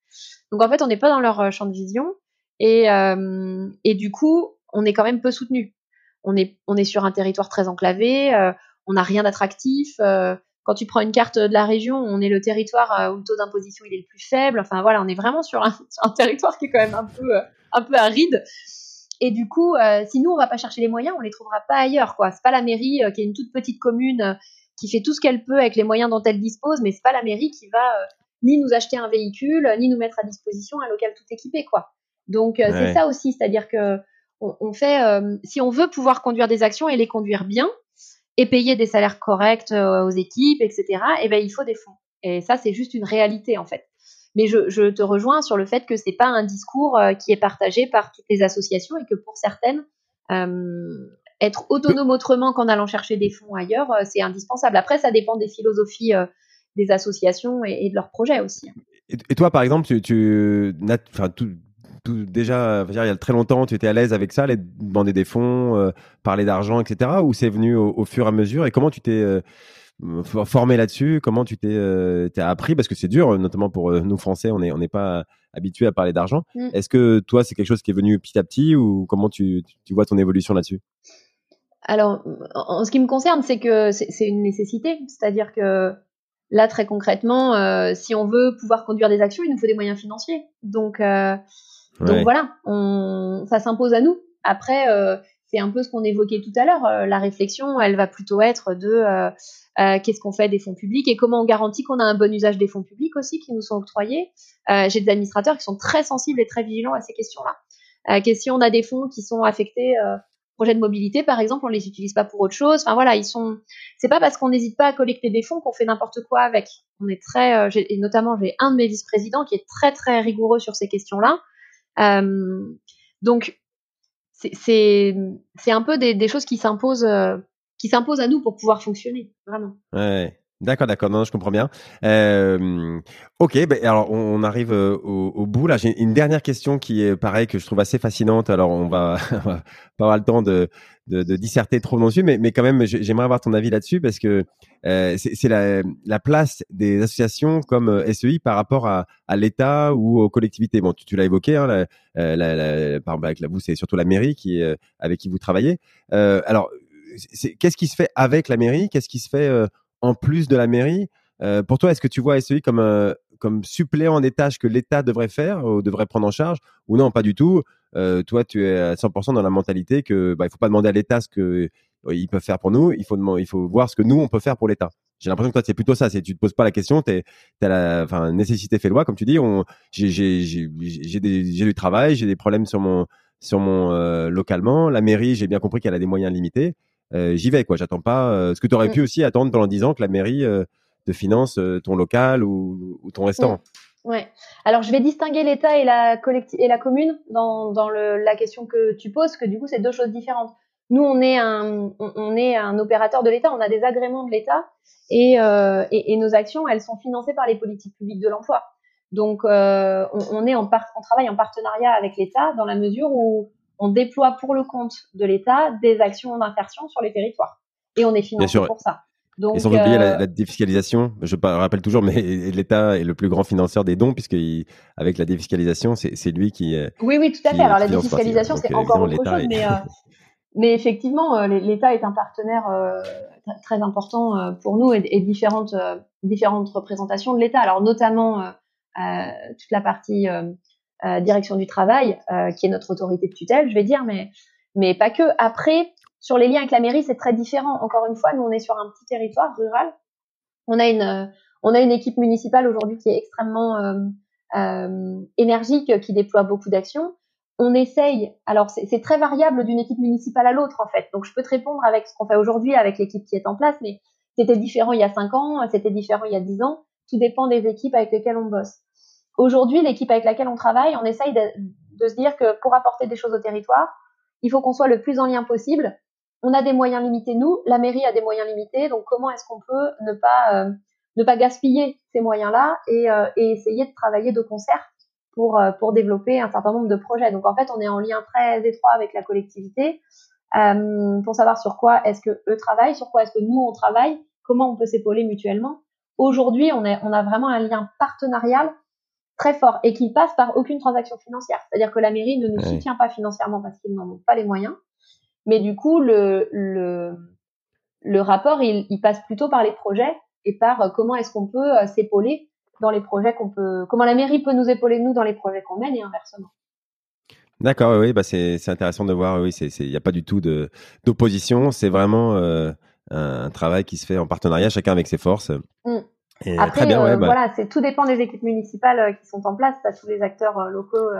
Donc en fait, on n'est pas dans leur euh, champ de vision. Et, euh, et du coup, on est quand même peu soutenu. On est, on est sur un territoire très enclavé, euh, on n'a rien d'attractif. Euh, quand tu prends une carte de la région, on est le territoire euh, où le taux d'imposition il est le plus faible. Enfin voilà, on est vraiment (laughs) sur un, territoire qui est quand même un peu, euh, un peu aride. Et du coup, euh, si nous on va pas chercher les moyens, on les trouvera pas ailleurs. quoi. C'est pas la mairie qui est une toute petite commune qui fait tout ce qu'elle peut avec les moyens dont elle dispose, mais c'est pas la mairie qui va ni nous acheter un véhicule, ni nous mettre à disposition un local tout équipé, quoi. Donc c'est ça aussi, c'est-à-dire que on fait, si on veut pouvoir conduire des actions et les conduire bien, et payer des salaires corrects euh, aux équipes, etc., eh ben, il faut des fonds. Et ça, c'est juste une réalité, en fait. Mais je, te rejoins sur le fait que c'est pas un discours euh, qui est partagé par toutes les associations et que pour certaines, euh, être autonome autrement qu'en allant chercher des fonds ailleurs, c'est indispensable. Après, ça dépend des philosophies des associations et, de leurs projets aussi. Et, toi, par exemple, tu, tu enfin, tout, déjà, il y a très longtemps, tu étais à l'aise avec ça, aller demander des fonds, euh, parler d'argent, etc. Ou c'est venu au, fur et à mesure Et comment tu t'es euh, formé là-dessus Comment tu t'es euh, appris Parce que c'est dur, notamment pour nous Français, on n'est on pas habitué à parler d'argent. Mm. Est-ce que toi, c'est quelque chose qui est venu petit à petit ou comment tu, tu vois ton évolution là-dessus? Alors, en ce qui me concerne, c'est que c'est une nécessité. C'est-à-dire que là, très concrètement, si on veut pouvoir conduire des actions, il nous faut des moyens financiers. Donc, donc voilà, on, ça s'impose à nous. Après, euh, c'est un peu ce qu'on évoquait tout à l'heure. Euh, la réflexion, elle va plutôt être de euh, qu'est-ce qu'on fait des fonds publics et comment on garantit qu'on a un bon usage des fonds publics aussi qui nous sont octroyés. J'ai des administrateurs qui sont très sensibles et très vigilants à ces questions-là. si on a des fonds qui sont affectés projets de mobilité, par exemple, on les utilise pas pour autre chose. Enfin voilà, ils sont. C'est pas parce qu'on n'hésite pas à collecter des fonds qu'on fait n'importe quoi avec. On est très, et notamment j'ai un de mes vice-présidents qui est très très rigoureux sur ces questions-là. Euh, donc, c'est un peu des, des choses qui s'imposent euh, qui s'imposent à nous pour pouvoir fonctionner, vraiment. Ouais. D'accord, d'accord, non, je comprends bien. Euh, ok, ben, alors on, arrive euh, au, au, bout. Là, j'ai une dernière question qui est pareil que je trouve assez fascinante. Alors on va, (laughs) pas avoir le temps de, de, de disserter trop dessus, mais, mais quand même, j'aimerais avoir ton avis là-dessus parce que euh, c'est la, la, place des associations comme euh, SEI par rapport à, à l'État ou aux collectivités. Bon, tu, tu l'as évoqué, hein, la, la, la, par exemple, avec la, vous, c'est surtout la mairie qui, avec qui vous travaillez. alors qu'est-ce qui se fait avec la mairie? Qu'est-ce qui se fait en plus de la mairie Pour toi, est-ce que tu vois SEI comme comme suppléant des tâches que l'État devrait faire ou devrait prendre en charge ou non pas du tout? Toi tu es à 100% dans la mentalité que bah, il faut pas demander à l'État ce que ils peuvent faire pour nous. Il faut il faut voir ce que nous on peut faire pour l'État. J'ai l'impression que toi c'est plutôt ça. C'est tu te poses pas la question. T'es t'as la nécessité fait loi comme tu dis. J'ai j'ai du travail j'ai des problèmes sur mon sur mon euh, localement. La mairie j'ai bien compris qu'elle a des moyens limités. euh, j'y vais quoi j'attends pas euh, ce que tu aurais mm. pu aussi attendre pendant 10 ans que la mairie te finance ton local ou, ou ton restaurant mm. ouais alors je vais distinguer l'État et la collective et la commune dans dans le, la question que tu poses que du coup c'est deux choses différentes nous, on est un, on est un opérateur de l'État, on a des agréments de l'État et, euh, et, et, nos actions, elles sont financées par les politiques publiques de l'emploi. Donc, euh, on, on, est en part, on travaille en partenariat avec l'État dans la mesure où on déploie pour le compte de l'État des actions d'insertion sur les territoires et on est financé pour ça. Donc, et sans oublier la, euh, la, défiscalisation, je rappelle toujours, mais (laughs) l'État est le plus grand financeur des dons, puisque avec la défiscalisation, c'est lui qui. Oui, oui, tout à fait. Alors la défiscalisation, c'est encore autre chose, mais, euh, (laughs) mais effectivement, euh, l'État est un partenaire euh, très important euh, pour nous et, et différentes, différentes représentations de l'État. Alors notamment toute la partie direction du travail, qui est notre autorité de tutelle, je vais dire, mais, mais pas que. Après, sur les liens avec la mairie, c'est très différent. Encore une fois, nous, on est sur un petit territoire rural. On a une, on a une équipe municipale aujourd'hui qui est extrêmement euh, énergique, qui déploie beaucoup d'actions on essaye, alors c'est très variable d'une équipe municipale à l'autre en fait. Donc je peux te répondre avec ce qu'on fait aujourd'hui avec l'équipe qui est en place, mais c'était différent il y a 5 ans, c'était différent il y a 10 ans. Tout dépend des équipes avec lesquelles on bosse. Aujourd'hui, l'équipe avec laquelle on travaille, on essaye de, se dire que pour apporter des choses au territoire, il faut qu'on soit le plus en lien possible. On a des moyens limités, nous, la mairie a des moyens limités, donc comment est-ce qu'on peut ne pas, euh, ne pas gaspiller ces moyens-là et, euh, et essayer de travailler de concert pour, euh, pour développer un certain nombre de projets? Donc en fait, on est en lien très étroit avec la collectivité euh, pour savoir sur quoi est-ce que eux travaillent, sur quoi est-ce que nous on travaille, comment on peut s'épauler mutuellement. Aujourd'hui, on, on a vraiment un lien partenarial très fort et qui passe par aucune transaction financière. C'est-à-dire que la mairie ne nous soutient pas financièrement parce qu'ils n'en ont pas les moyens. Mais du coup, le, le, le rapport, il, il, passe plutôt par les projets et par euh, comment est-ce qu'on peut s'épauler dans les projets qu'on peut, comment la mairie peut nous épauler nous dans les projets qu'on mène et inversement. D'accord, oui, bah c'est intéressant de voir. Oui, il n'y a pas du tout d'opposition. C'est vraiment euh, un travail qui se fait en partenariat, chacun avec ses forces. Mm. Après, très bien, euh, bah voilà, c'est tout dépend des équipes municipales euh, qui sont en place. Tu as tous les acteurs locaux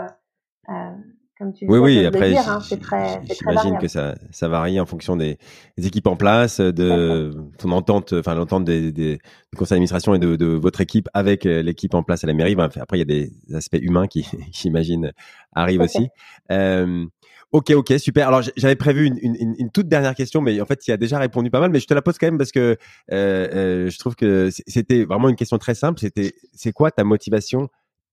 oui, oui, après, hein, j'imagine que ça, ça varie en fonction des, équipes en place, de ton entente, enfin l'entente des, des, du conseil d'administration et de, de, votre équipe avec euh, l'équipe en place à la mairie. après, il y a des aspects humains qui, (laughs) j'imagine, arrivent aussi. Euh, ok, ok, super. Alors, j'avais prévu une, une, une, toute dernière question, mais en fait, il a déjà répondu pas mal. Mais je te la pose quand même parce que euh, euh je trouve que c'était vraiment une question très simple. C'était, c'est quoi ta motivation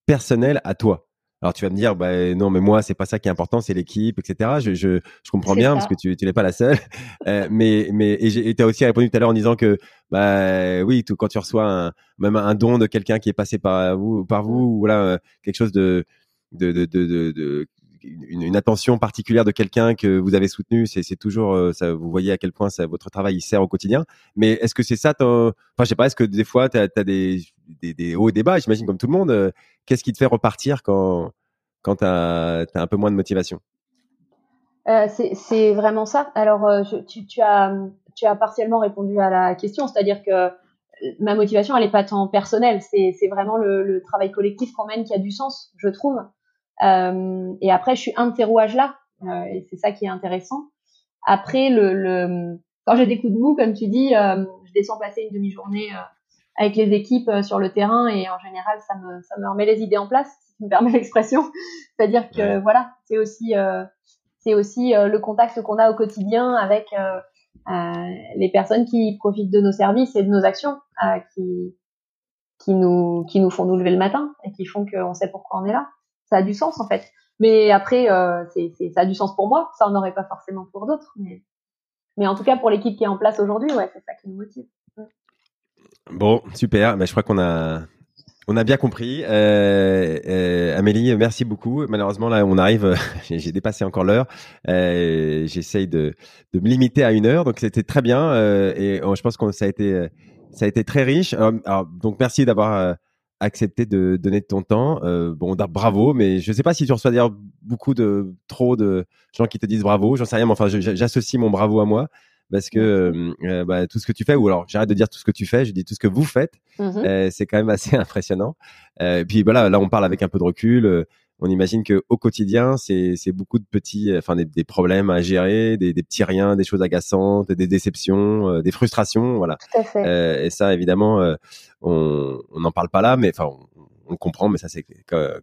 personnelle à toi? Alors tu vas me dire, bah, non, mais moi, c'est pas ça qui est important, c'est l'équipe, etc. Je, je, je comprends bien parce que tu, tu n'es pas la seule. euh, mais mais et tu as aussi répondu tout à l'heure en disant que, bah oui, tout, quand tu reçois un, même un don de quelqu'un qui est passé par vous, par vous, ou voilà, quelque chose de de, de, de, de une, attention particulière de quelqu'un que vous avez soutenu, c'est toujours, euh, vous voyez à quel point votre travail il sert au quotidien. Mais est-ce que c'est ça Enfin, je sais pas, est-ce que des fois, tu as, des, des, hauts et des bas, j'imagine, comme tout le monde. Euh, qu'est-ce qui te fait repartir quand, quand tu as, un peu moins de motivation? Euh, C'est vraiment ça. Alors, euh, tu, as, tu as partiellement répondu à la question, c'est-à-dire que ma motivation, elle n'est pas tant personnelle, c'est vraiment le, le, travail collectif qu'on mène qui a du sens, je trouve. Euh, et après, je suis un de ces rouages-là, euh, et c'est ça qui est intéressant. Après, le, le quand j'ai des coups de mou, comme tu dis, euh, je descends passer une demi-journée avec les équipes sur le terrain, et en général, ça me, ça me remet les idées en place, si tu me permets (laughs) l'expression. C'est-à-dire que voilà, c'est aussi, c'est aussi le contact qu'on a au quotidien avec les personnes qui profitent de nos services et de nos actions, qui qui nous qui nous font nous lever le matin et qui font qu'on sait pourquoi on est là ça a du sens en fait. Mais après, euh, c'est, ça a du sens pour moi, ça en aurait pas forcément pour d'autres. Mais, mais en tout cas, pour l'équipe qui est en place aujourd'hui, ouais, c'est ça qui nous motive. Bon, super. Ben, je crois qu'on a On a bien compris. Euh, euh, Amélie, merci beaucoup. Malheureusement, là, on arrive, (laughs) j'ai dépassé encore l'heure. J'essaye de, de, me limiter à une heure, donc c'était très bien. Et je pense que ça a été, ça a été très riche. Donc, merci d'avoir accepté de donner de ton temps. Euh, bon, bravo, mais je ne sais pas si tu reçois dire beaucoup de trop de gens qui te disent bravo. J'en sais rien, mais enfin, j'associe mon bravo à moi parce que euh, euh, bah, tout ce que tu fais, ou alors j'arrête de dire tout ce que tu fais, je dis tout ce que vous faites, mmh euh, c'est quand même assez (laughs) impressionnant. et puis voilà, là on parle avec un peu de recul. On imagine que au quotidien, c'est beaucoup de petits, enfin des, problèmes à gérer, des, des, petits riens, des choses agaçantes, des déceptions, des frustrations, voilà. Tout à fait. et ça, évidemment, on n'en parle pas là, mais enfin on, on, comprend, mais ça c'est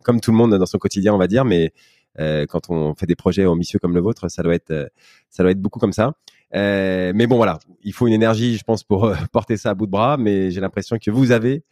comme tout le monde dans son quotidien, on va dire, mais quand on fait des projets ambitieux comme le vôtre, ça doit être, ça doit être beaucoup comme ça. Euh, mais bon, voilà, il faut une énergie, je pense, pour euh, porter ça à bout de bras. Mais j'ai l'impression que vous avez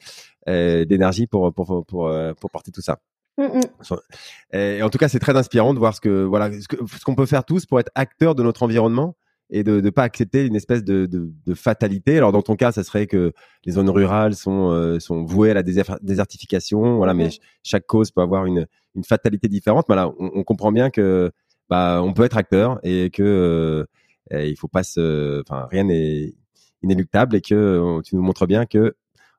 euh, d'énergie pour pour pour euh, pour, porter tout ça. Mm, mm. Et en tout cas, c'est très inspirant de voir ce que voilà ce qu'on peut faire tous pour être acteur de notre environnement et de ne pas accepter une espèce de, de, de, fatalité. Alors dans ton cas, ça serait que les zones rurales sont sont vouées à la désertification, voilà. Mais chaque cause peut avoir une une fatalité différente. Voilà, on, on comprend bien que bah on peut être acteur et que et il faut pas se, enfin, rien n'est inéluctable et que euh, tu nous montres bien que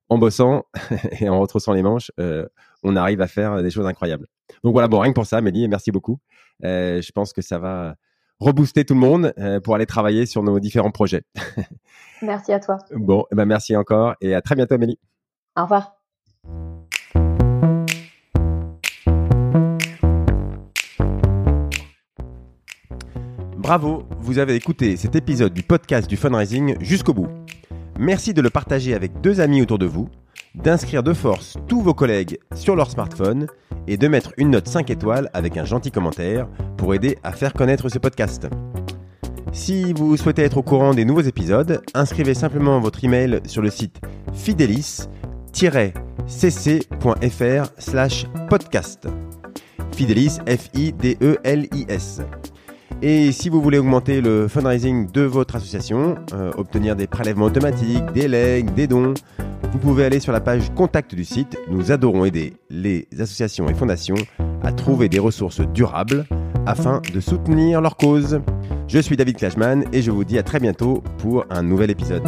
en bossant (laughs) et en retroussant les manches, euh, on arrive à faire des choses incroyables. Donc voilà, bon, rien que pour ça, Mélie, merci beaucoup. Euh, je pense que ça va rebooster tout le monde pour aller travailler sur nos différents projets. (laughs) merci à toi. Bon, eh ben merci encore et à très bientôt, Amélie. Au revoir. Bravo, vous avez écouté cet épisode du podcast du fundraising jusqu'au bout. Merci de le partager avec deux amis autour de vous, d'inscrire de force tous vos collègues sur leur smartphone et de mettre une note 5 étoiles avec un gentil commentaire pour aider à faire connaître ce podcast. Si vous souhaitez être au courant des nouveaux épisodes, inscrivez simplement votre email sur le site fidelis-cc.fr slash podcast. Fidelis, F-I-D-E-L-I-S. Et si vous voulez augmenter le fundraising de votre association, euh, obtenir des prélèvements automatiques, des legs, des dons, vous pouvez aller sur la page contact du site. Nous adorons aider les associations et fondations à trouver des ressources durables afin de soutenir leur cause. Je suis David Clashman et je vous dis à très bientôt pour un nouvel épisode.